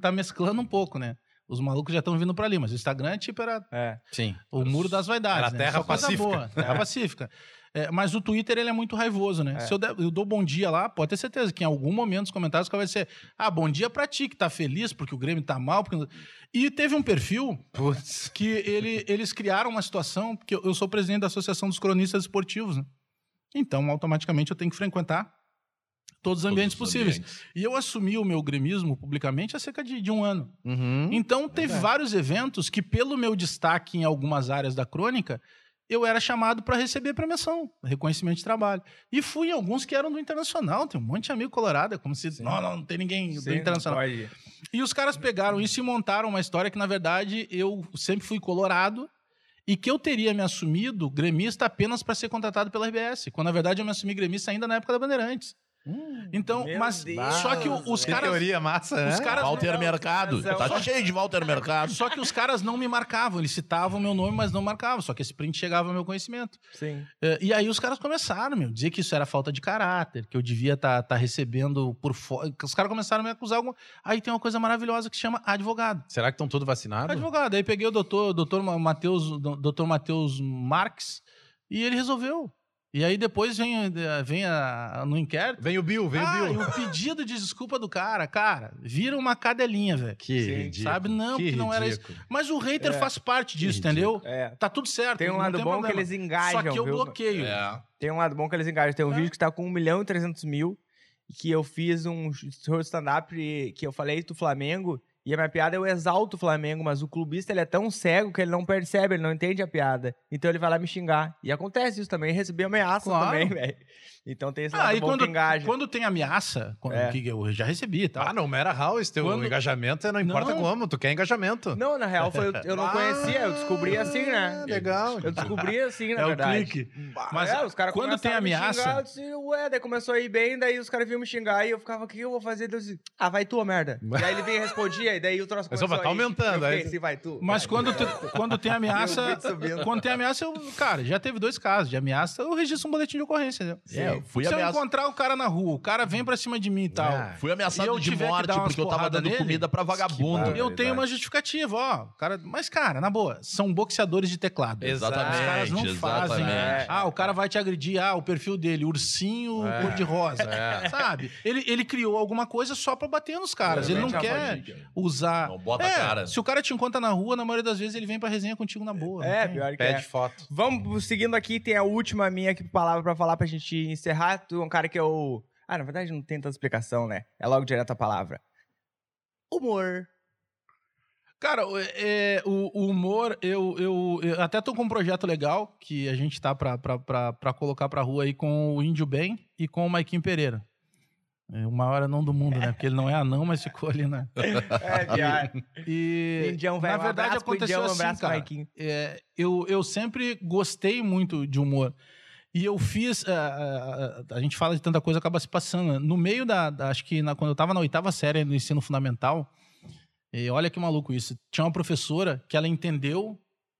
tá mesclando um pouco, né? Os malucos já estão vindo pra ali, mas o Instagram, tipo, era É. Sim. o muro das vaidades. Era né? terra pacífica. Boa, terra pacífica. É, mas o Twitter, ele é muito raivoso, né? É. Se eu, der- eu dou bom dia lá, pode ter certeza que em algum momento os comentários vai ser ah, bom dia pra ti, que tá feliz porque o Grêmio tá mal. Porque... E teve um perfil Putz. que ele, eles criaram uma situação, porque eu eu sou presidente da Associação dos Cronistas Esportivos, né? Então, automaticamente, eu tenho que frequentar todos os ambientes Todos os possíveis. ambientes. E eu assumi o meu gremismo publicamente há cerca de, de um ano. Uhum. Então, teve vários eventos que, pelo meu destaque em algumas áreas da crônica, eu era chamado para receber premiação, reconhecimento de trabalho. E fui em alguns que eram do Internacional, tem um monte de amigo colorado, é como se, não, não, não tem ninguém do Sim, Internacional. pode. E os caras pegaram isso e montaram uma história que, na verdade, eu sempre fui colorado e que eu teria me assumido gremista apenas para ser contratado pela RBS, quando, na verdade, eu me assumi gremista ainda na época da Bandeirantes. Então, meu mas Deus. só que os Que caras... teoria massa, né? Os caras Walter não- Mercado. é Tá cheio de Walter Mercado. Só que os caras não me marcavam, eles citavam meu nome, mas não marcavam. Só que esse print chegava ao meu conhecimento. Sim. É, E aí os caras começaram, meu, dizer que isso era falta de caráter, que eu devia estar recebendo por fora. Os caras começaram a me acusar. Algum... Aí tem uma coisa maravilhosa que se chama advogado. Será que estão todos vacinados? Advogado. Aí peguei o doutor, doutor Matheus, doutor Matheus Marques e ele resolveu. E aí depois vem, vem a- no inquérito. Vem o Bill, vem ah, o Bill. e o pedido de desculpa do cara, cara, vira uma cadelinha, velho. Que Sim, ridículo. sabe? Não, que não era isso. Mas o hater É. faz parte disso, entendeu? É. Tá tudo certo. Tem um lado bom que problema. eles engajam, Só que eu viu? bloqueio. É. Tem um lado bom que eles engajam. Tem um É. vídeo que tá com 1 milhão e 300 mil, que eu fiz um show de stand-up que eu falei do Flamengo, e a minha piada eu exalto o Flamengo, mas o clubista ele é tão cego que ele não percebe, ele não entende a piada. Então ele vai lá me xingar. E acontece isso também, recebi ameaça Claro. também, velho. Então tem esse Ah, lado e bom quando, que engaja. quando tem ameaça, quando, É. que eu já recebi, tá? Ah, não, Mera House, teu Quando- engajamento é- não importa Não. como, tu quer engajamento. Não, na real, foi, eu não Ah, conhecia, eu descobri assim, né? Ah, Legal. Eu descobri assim, na é o verdade. clique. Mas é, os caras quando tem ameaça- xingar, eu disse, ué, daí começou a ir bem, daí os caras vinham me xingar e eu ficava, o que eu vou fazer? Eu disse, ah, vai tu, ô merda. E aí ele vinha e respondia, e daí o troço Mas começou vai tá aumentando, Eu fiquei aí- assim, vai tu. Mas quando, te- quando tem ameaça. Quando tem ameaça, eu. Cara, já teve dois casos de ameaça, eu registro um boletim de ocorrência, entendeu? É, eu fui Se eu ameaçado. encontrar o cara na rua, o cara vem pra cima de mim e tal. Ah, Fui ameaçado eu de morte porque eu tava dando nele? comida pra vagabundo. Eu tenho uma justificativa, ó. Cara, mas, cara, na boa, são boxeadores de teclado. Exatamente, Os caras não fazem. exatamente. Ah, o cara vai te agredir. Ah, o perfil dele, ursinho É, cor-de-rosa. é. Sabe? Ele, ele criou alguma coisa só pra bater nos caras. Ele não quer usar. Não bota É, a cara. Se o cara te encontra na rua, na maioria das vezes ele vem pra resenha contigo na boa. É, pior que Pede é. foto. Vamos seguindo aqui, tem a última minha aqui, palavra pra falar pra gente encerrar. Tu é um cara que eu... Ah, na verdade não tem tanta explicação, né? É logo direto a palavra. Humor. Cara, o- é, o, o humor, eu, eu, eu até tô com um projeto legal que a gente tá pra, pra, pra, pra colocar pra rua aí com o Índio Bem e com o Maiquinho Pereira. É o maior anão do mundo, né? Porque ele não é anão, mas ficou ali, né? É, pior. E, Indião, na verdade, um pro aconteceu Indião, um assim, pro cara. É, eu, eu sempre gostei muito de humor. E eu fiz. ah, ah, ah, a gente fala de tanta coisa, acaba se passando. né? No meio da. da- acho que na- quando eu tava na oitava série do ensino fundamental, e olha que maluco isso. Tinha uma professora que ela entendeu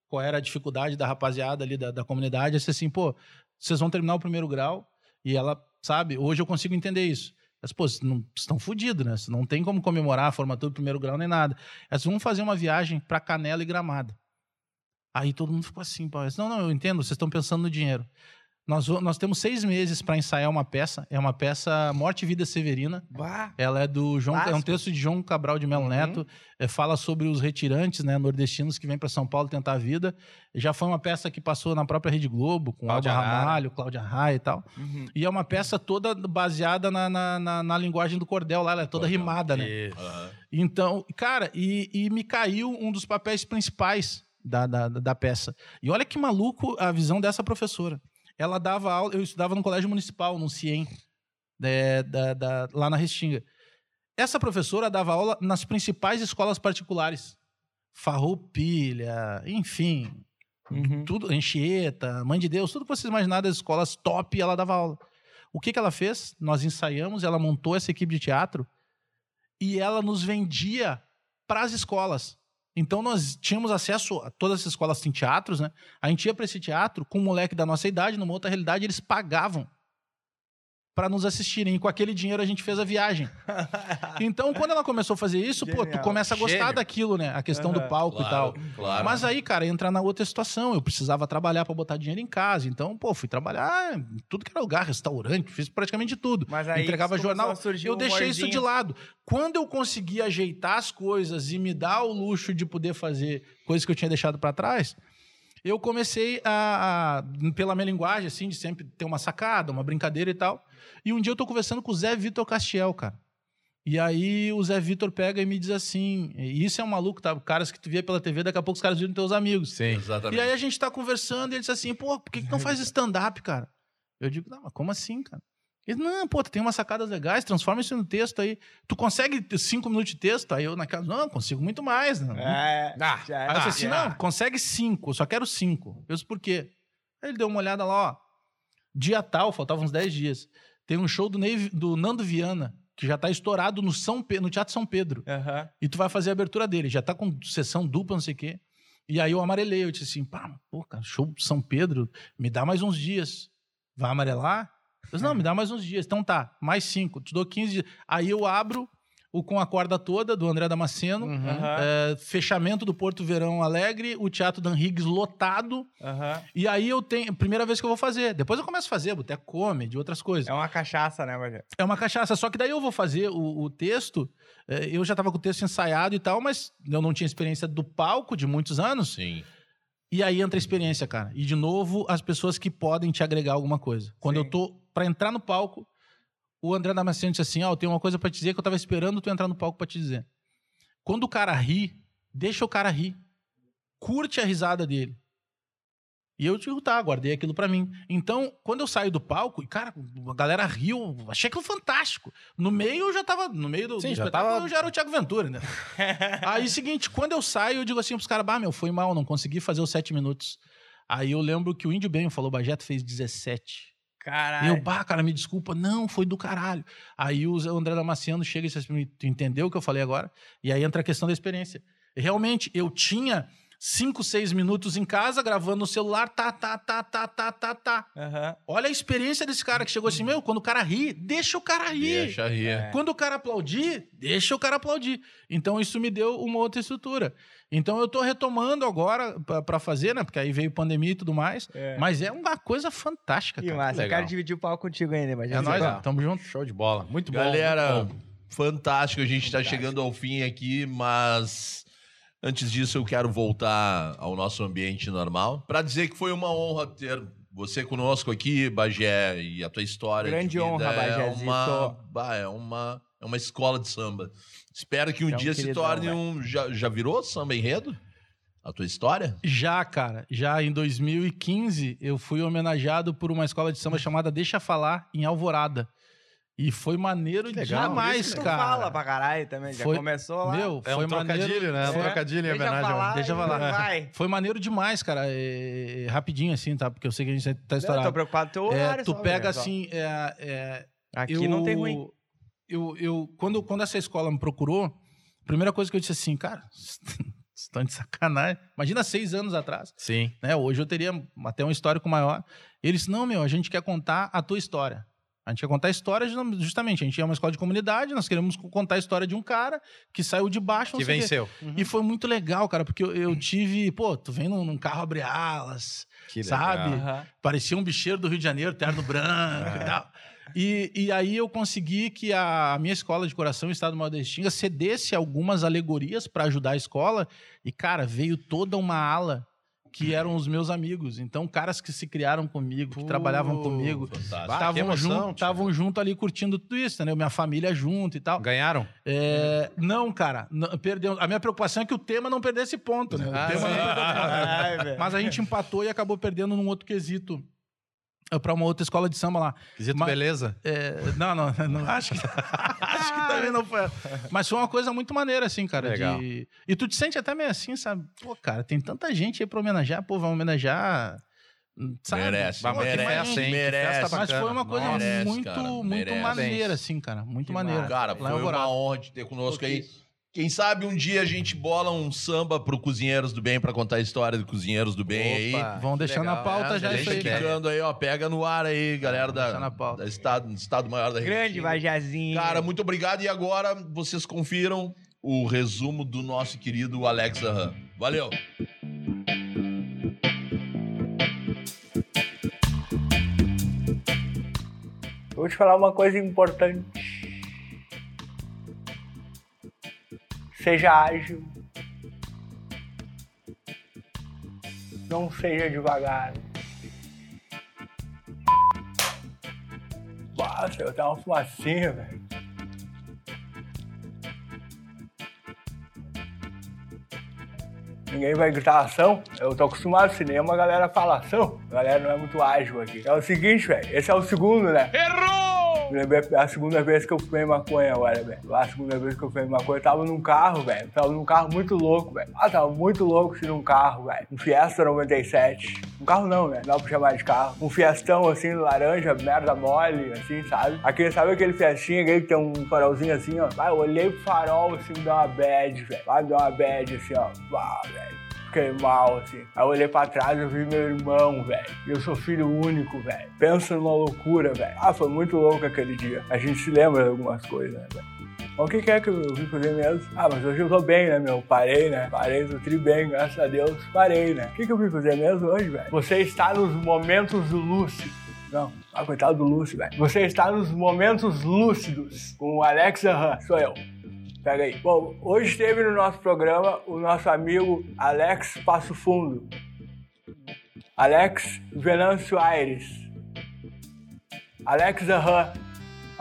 qual era a dificuldade da rapaziada ali da, da comunidade. Disse assim, pô, vocês vão terminar o primeiro grau. E ela, sabe, hoje eu consigo entender isso. Mas, pô, não- estão fodidos, né? Não tem como comemorar a formatura do primeiro grau nem nada. Elas vão fazer uma viagem pra Canela e Gramado. Aí todo mundo ficou assim, pô. Não, não, eu entendo, vocês estão pensando no dinheiro. Nós, nós temos seis meses para ensaiar uma peça. É uma peça Morte e Vida Severina. Bah. Ela é do João, é um texto de João Cabral de Melo Uhum. Neto. É, fala sobre os retirantes, né, nordestinos que vêm para São Paulo tentar a vida. Já foi uma peça que passou na própria Rede Globo, com Cláudia Alba. Ramalho, Cláudia Raia e tal. Uhum. E é uma peça toda baseada na, na, na- na linguagem do cordel lá, ela é toda Cordel. rimada, né? E-. Então, cara, e, e me caiu um dos papéis principais da, da, da peça. E olha que maluco a visão dessa professora. Ela dava aula, eu estudava no colégio municipal, no CIEM, é, da, da- lá na Restinga. Essa professora dava aula nas principais escolas particulares. Farroupilha, enfim, Uhum. tudo, Anchieta, Mãe de Deus, tudo que vocês imaginarem das escolas top, ela dava aula. O que, que ela fez? Nós ensaiamos, ela montou essa equipe de teatro e ela nos vendia para as escolas. Então nós tínhamos acesso a todas essas escolas têm teatros, né? A gente ia para esse teatro com um moleque da nossa idade, numa outra realidade, eles pagavam para nos assistirem. E com aquele dinheiro a gente fez a viagem. Então, quando ela começou a fazer isso, pô, tu começa a gostar Gênio. daquilo, né? A questão do Aham. palco e tal. Claro, claro. Mas aí, cara, entra na outra situação. Eu precisava trabalhar para botar dinheiro em casa. Então, pô, fui trabalhar em tudo que era lugar, restaurante, fiz praticamente tudo. Mas aí Entregava jornal. Eu um deixei isso de lado. Quando eu consegui ajeitar as coisas e me dar o luxo de poder fazer coisas que eu tinha deixado para trás, eu comecei a, a- pela minha linguagem, assim, de sempre ter uma sacada, uma brincadeira e tal. E um dia eu tô conversando com o Zé Vitor Castiel, cara. E aí o Zé Vitor pega e me diz assim: e isso é um maluco, tá? Caras que tu via pela TV, daqui a pouco os caras viram teus amigos. Sim. Exatamente. E aí a gente tá conversando e ele disse assim: pô, por que, que não faz stand-up, cara? Eu digo: não, mas como assim, cara? Ele, não, pô, tu tem umas sacadas legais, transforma isso no texto aí. Tu consegue cinco minutos de texto? Aí eu naquela, não, consigo muito mais. Não. É, Ah, já Aí eu disse assim, já. não, consegue cinco, eu só quero cinco. Eu disse, por quê? Aí ele deu uma olhada lá, ó. Dia tal, faltavam uns 10 dias. Tem um show do, Ney- do Nando Viana, que já tá estourado no, São Pe- no Teatro São Pedro. Aham. E tu vai fazer a abertura dele. Já tá com sessão dupla, não sei o quê. E aí eu amarelei. Eu disse assim, pá, pô, cara, show do São Pedro, me dá mais uns dias. Vai amarelar? Eu disse, não, me dá mais uns dias. Então tá, mais cinco, te dou 15 dias. Aí eu abro o Com a Corda Toda, do André Damasceno. Uhum. É, fechamento do Porto Verão Alegre, o Teatro Dan Higgs lotado. Aham. E aí eu tenho. Primeira vez que eu vou fazer. Depois eu começo a fazer, boteco comedy, outras coisas. É uma cachaça, né, Bagé? É uma cachaça. Só que daí eu vou fazer o, o texto. é, eu já tava com o texto ensaiado e tal, mas eu não tinha experiência do palco de muitos anos. Sim. E aí entra a experiência, cara. E de novo, as pessoas que podem te agregar alguma coisa. Quando Sim. eu tô pra entrar no palco, o André Damasceno disse assim: Ó, eu tenho uma coisa pra te dizer que eu tava esperando tu entrar no palco pra te dizer. Quando o cara ri, deixa o cara rir. Curte a risada dele. E eu digo, tá, guardei aquilo pra mim. Então, quando eu saio do palco, e cara, a galera riu, achei aquilo fantástico. No meio eu já tava, no meio do, Sim, do já espetáculo, tava- eu já era o Thiago Ventura, né? Aí, seguinte, quando eu saio, eu digo assim pros caras, bah, meu, foi mal, não consegui fazer os sete minutos. Aí eu lembro que o Índio Bem falou, Bajeto fez 17. E Caralho. eu, bah, cara, me desculpa. Não, foi do caralho. Aí o André Damasceno chega e diz assim, tu entendeu o que eu falei agora? E aí entra a questão da experiência. Realmente, eu tinha cinco, seis minutos em casa, gravando no celular, tá, tá, tá, tá, tá, tá, tá. Aham. Olha a experiência desse cara que chegou assim, meu, quando o cara ri, deixa o cara rir. Deixa rir. É. Quando o cara aplaudir, deixa o cara aplaudir. Então isso me deu uma outra estrutura. Então eu tô retomando agora pra- pra fazer, né? Porque aí veio pandemia e tudo mais. É. Mas é uma coisa fantástica, Que cara. massa. Eu legal. quero dividir o palco contigo ainda, Bagé. É nóis, ó. Tamo junto. Show de bola. Muito bom. Galera, bom. fantástico. A gente está chegando ao fim aqui, mas antes disso eu quero voltar ao nosso ambiente normal para dizer que foi uma honra ter você conosco aqui, Bagé, e a tua história. de Grande honra, é Bagézito. uma, é uma é uma escola de samba. Espero que um um dia se torne velho. um. Já, já virou samba enredo? A tua história? Já, cara, já em 2015 eu fui homenageado por uma escola de samba chamada Deixa Falar, em Alvorada. E foi maneiro Que legal. demais, cara. fala pra caralho também. Já Foi- começou lá. Meu, É foi um maneiro. trocadilho, né? É um É. trocadilho em Deixa homenagem falar. Deixa e falar. Vai. Foi maneiro demais, cara. É, é, rapidinho assim, tá? Porque eu sei que a gente tá Eu estourado. tô preocupado com o teu É, horário. tu só, pega assim, é, é, Aqui eu, não tem ruim. Eu, eu, quando, quando essa escola me procurou, a primeira coisa que eu disse assim, cara, estão de sacanagem. Imagina seis anos atrás, Sim. né? Hoje eu teria até um histórico maior. Eles, não, meu, a gente quer contar a tua história. A gente quer contar a história ju- justamente. A gente é uma escola de comunidade, nós queremos contar a história de um cara que saiu de baixo. Que venceu. E foi muito legal, cara, porque eu, eu tive, pô, tu vem num, num carro abre alas, Que Sabe? legal. Aham. parecia um bicheiro do Rio de Janeiro, terno branco e tal. E, e aí eu consegui que a minha escola de coração, o Estado Maior da cedesse algumas alegorias para ajudar a escola. E, cara, veio toda uma ala que eram os meus amigos. Então, caras que se criaram comigo, que trabalhavam comigo, estavam junto, junto ali curtindo tudo isso, entendeu? Minha família junto e tal. Ganharam? É, não, cara, não, perdeu. A minha preocupação é que o tema não perdesse ponto, né? O Ah, tema. Mas a gente empatou e acabou perdendo num outro quesito. Para uma outra escola de samba lá. Quesito Mas- beleza? É, não, não, não acho que, acho que também não foi. Mas foi uma coisa muito maneira, assim, cara. Legal. de- E tu te sente até meio assim, sabe? Pô, cara, tem tanta gente aí pra homenagear, pô, vai homenagear. Sabe? Merece, Pô, merece, mais gente. hein? Merece. festa Mas foi uma coisa Merece, muito, cara, muito merece. maneira, assim, cara. Muito Que maneira. Cara, foi uma honra de ter conosco aí. Quem sabe um dia a gente bola um samba pro Cozinheiros do Bem pra contar a história do Cozinheiros do Bem aí. Opa, Vão que deixar na legal. pauta É, já deixa isso aí. quicando aí, ó. Pega no ar aí, galera da, na pauta. da estado, estado Maior da Grande. Bajazinho. Cara, muito obrigado. E agora vocês confiram o resumo do nosso querido Alex Aham. Valeu! Eu vou te falar uma coisa importante. Seja ágil. Não seja devagar. Nossa, eu tava fumacinha, velho. Ninguém vai gritar ação. Eu tô acostumado ao cinema, a galera fala ação. A galera não é muito ágil aqui. É o seguinte, velho. Esse é o segundo, né? Errou! Lembrei a segunda vez que eu fumei maconha agora, velho. A segunda vez que eu fumei maconha, eu tava num carro, velho. Tava num carro muito louco, velho. Ah, tava muito louco assim num carro, velho. Um Fiesta 97. Um carro não, né? Não dá pra chamar de carro. Um Fiestão assim, laranja, merda mole, assim, sabe? Aquele, sabe aquele Fiestinha, aquele que tem um farolzinho assim, ó. Vai, eu olhei pro farol assim, me deu uma bad, velho. Vai, me deu uma bad assim, ó. Vá, velho fiquei mal, assim. Aí eu olhei pra trás e vi meu irmão, velho. E eu sou filho único, velho. Pensa numa loucura, velho. Ah, foi muito louco aquele dia. A gente se lembra de algumas coisas, né, velho? O que que é que eu vim fazer mesmo? Ah, mas hoje eu tô bem, né, meu? Parei, né? Parei, tô tri bem, graças a Deus. Parei, né? O que que eu vim fazer mesmo hoje, velho? Você está nos momentos lúcidos. Não, ah, coitado do Lúcio, velho. Você está nos momentos lúcidos com o Alex Aham. Sou eu. Pega aí. Bom, hoje teve no nosso programa o nosso amigo Alex Passo Fundo. Alex Venâncio Aires. Alex Aham.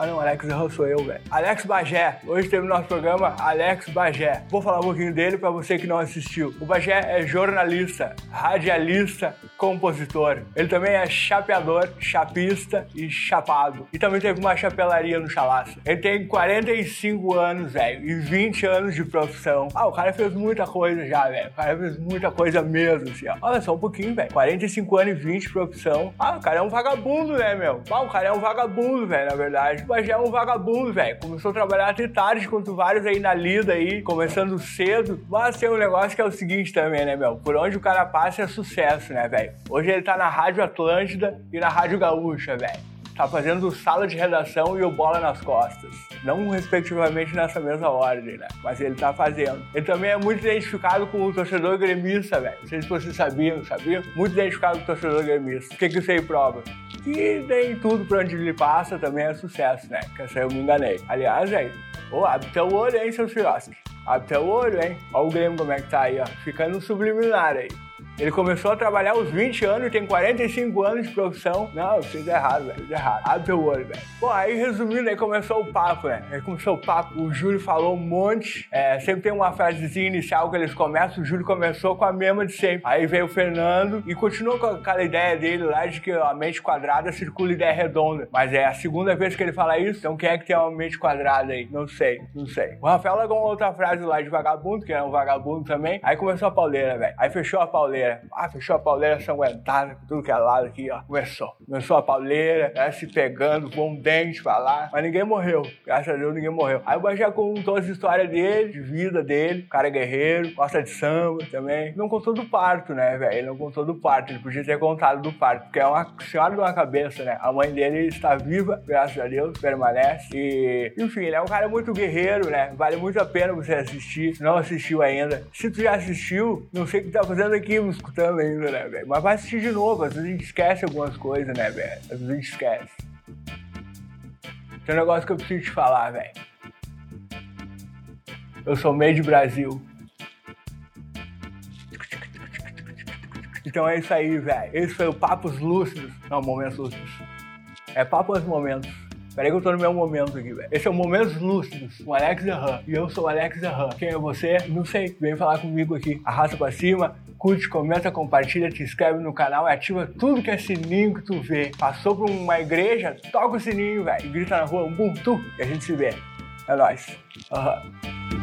Ah não, Alex Aham sou eu, velho. Alex Bagé. Hoje teve no nosso programa Alex Bagé. Vou falar um pouquinho dele pra você que não assistiu. O Bagé é jornalista, radialista, compositor. Ele também é chapeador, chapista e chapado. E também teve uma chapelaria no Chalaça. Ele tem 45 anos, velho, e 20 anos de profissão. Ah, o cara fez muita coisa já, velho. O cara fez muita coisa mesmo, assim, ó. Olha só um pouquinho, velho. 45 anos e 20 de profissão. Ah, o cara é um vagabundo, né, meu? Ah, o cara é um vagabundo, velho, na verdade. O Bagé é um vagabundo, velho. Começou a trabalhar até tarde, quanto vários aí na lida aí, começando cedo. Mas tem um negócio que é o seguinte também, né, meu? Por onde o cara passa é sucesso, né, velho? Hoje ele tá na Rádio Atlântida e na Rádio Gaúcha, velho. Tá fazendo sala de redação e o bola nas costas. Não respectivamente nessa mesma ordem, né? Mas ele tá fazendo. Ele também é muito identificado com o torcedor gremista, velho. Não sei se vocês sabiam, sabiam? Muito identificado com o torcedor gremista. O que, que isso aí prova? Que nem tudo pra onde ele passa também é sucesso, né? Que essa eu me enganei. Aliás, velho, ô, abre teu olho, hein, seu Firoski? Abre teu olho, hein? Olha o Grêmio como é que tá aí, ó. Ficando subliminar aí. Ele começou a trabalhar aos 20 anos tem 45 anos de profissão. Não, eu fiz errado, velho. Fiz errado. Abre teu olho, velho. Bom, aí resumindo, aí começou o papo, né? Aí começou o papo. O Júlio falou um monte. É, sempre tem uma frasezinha inicial que eles começam. O Júlio começou com a mesma de sempre. Aí veio o Fernando e continuou com aquela ideia dele lá de que a mente quadrada circula ideia redonda. Mas é a segunda vez que ele fala isso. Então quem é que tem uma mente quadrada aí? Não sei, não sei. O Rafael largou uma outra frase lá de vagabundo, que é um vagabundo também. Aí começou a pauleira, velho. Aí fechou a pauleira. Ah, fechou a pauleira sanguentada, tudo que é lado aqui, ó. Começou. Começou a pauleira, ela se pegando, com um dente pra lá. Mas ninguém morreu. Graças a Deus, ninguém morreu. Aí o Bajé contou as histórias dele, de vida dele. O cara é guerreiro, gosta de samba também. Não contou do parto, né, velho? Ele não contou do parto. Ele podia ter contado do parto, porque é uma senhora de uma cabeça, né? A mãe dele está viva, graças a Deus, permanece. E, enfim, ele é um cara muito guerreiro, né? Vale muito a pena você assistir. Se não assistiu ainda. Se tu já assistiu, não sei o que tá fazendo aqui me escutando ainda, né, velho? Mas vai assistir de novo, às vezes a gente esquece algumas coisas, né, velho? Às vezes a gente esquece. Tem um negócio que eu preciso te falar, velho. Eu sou meio de Brasil. Então é isso aí, velho. Esse foi o Papos Lúcidos. Não, Momentos Lúcidos. É Papos Momentos. Peraí que eu tô no meu momento aqui, velho. Esse é o Momentos Lúcidos, com Alex Aham. E eu sou o Alex Aham. Quem é você? Não sei. Vem falar comigo aqui. Arrasta pra cima, curte, comenta, compartilha, te inscreve no canal e ativa tudo que é sininho que tu vê. Passou por uma igreja, toca o sininho, velho. Grita na rua, um bum, tu, e a gente se vê. É nóis. Aham.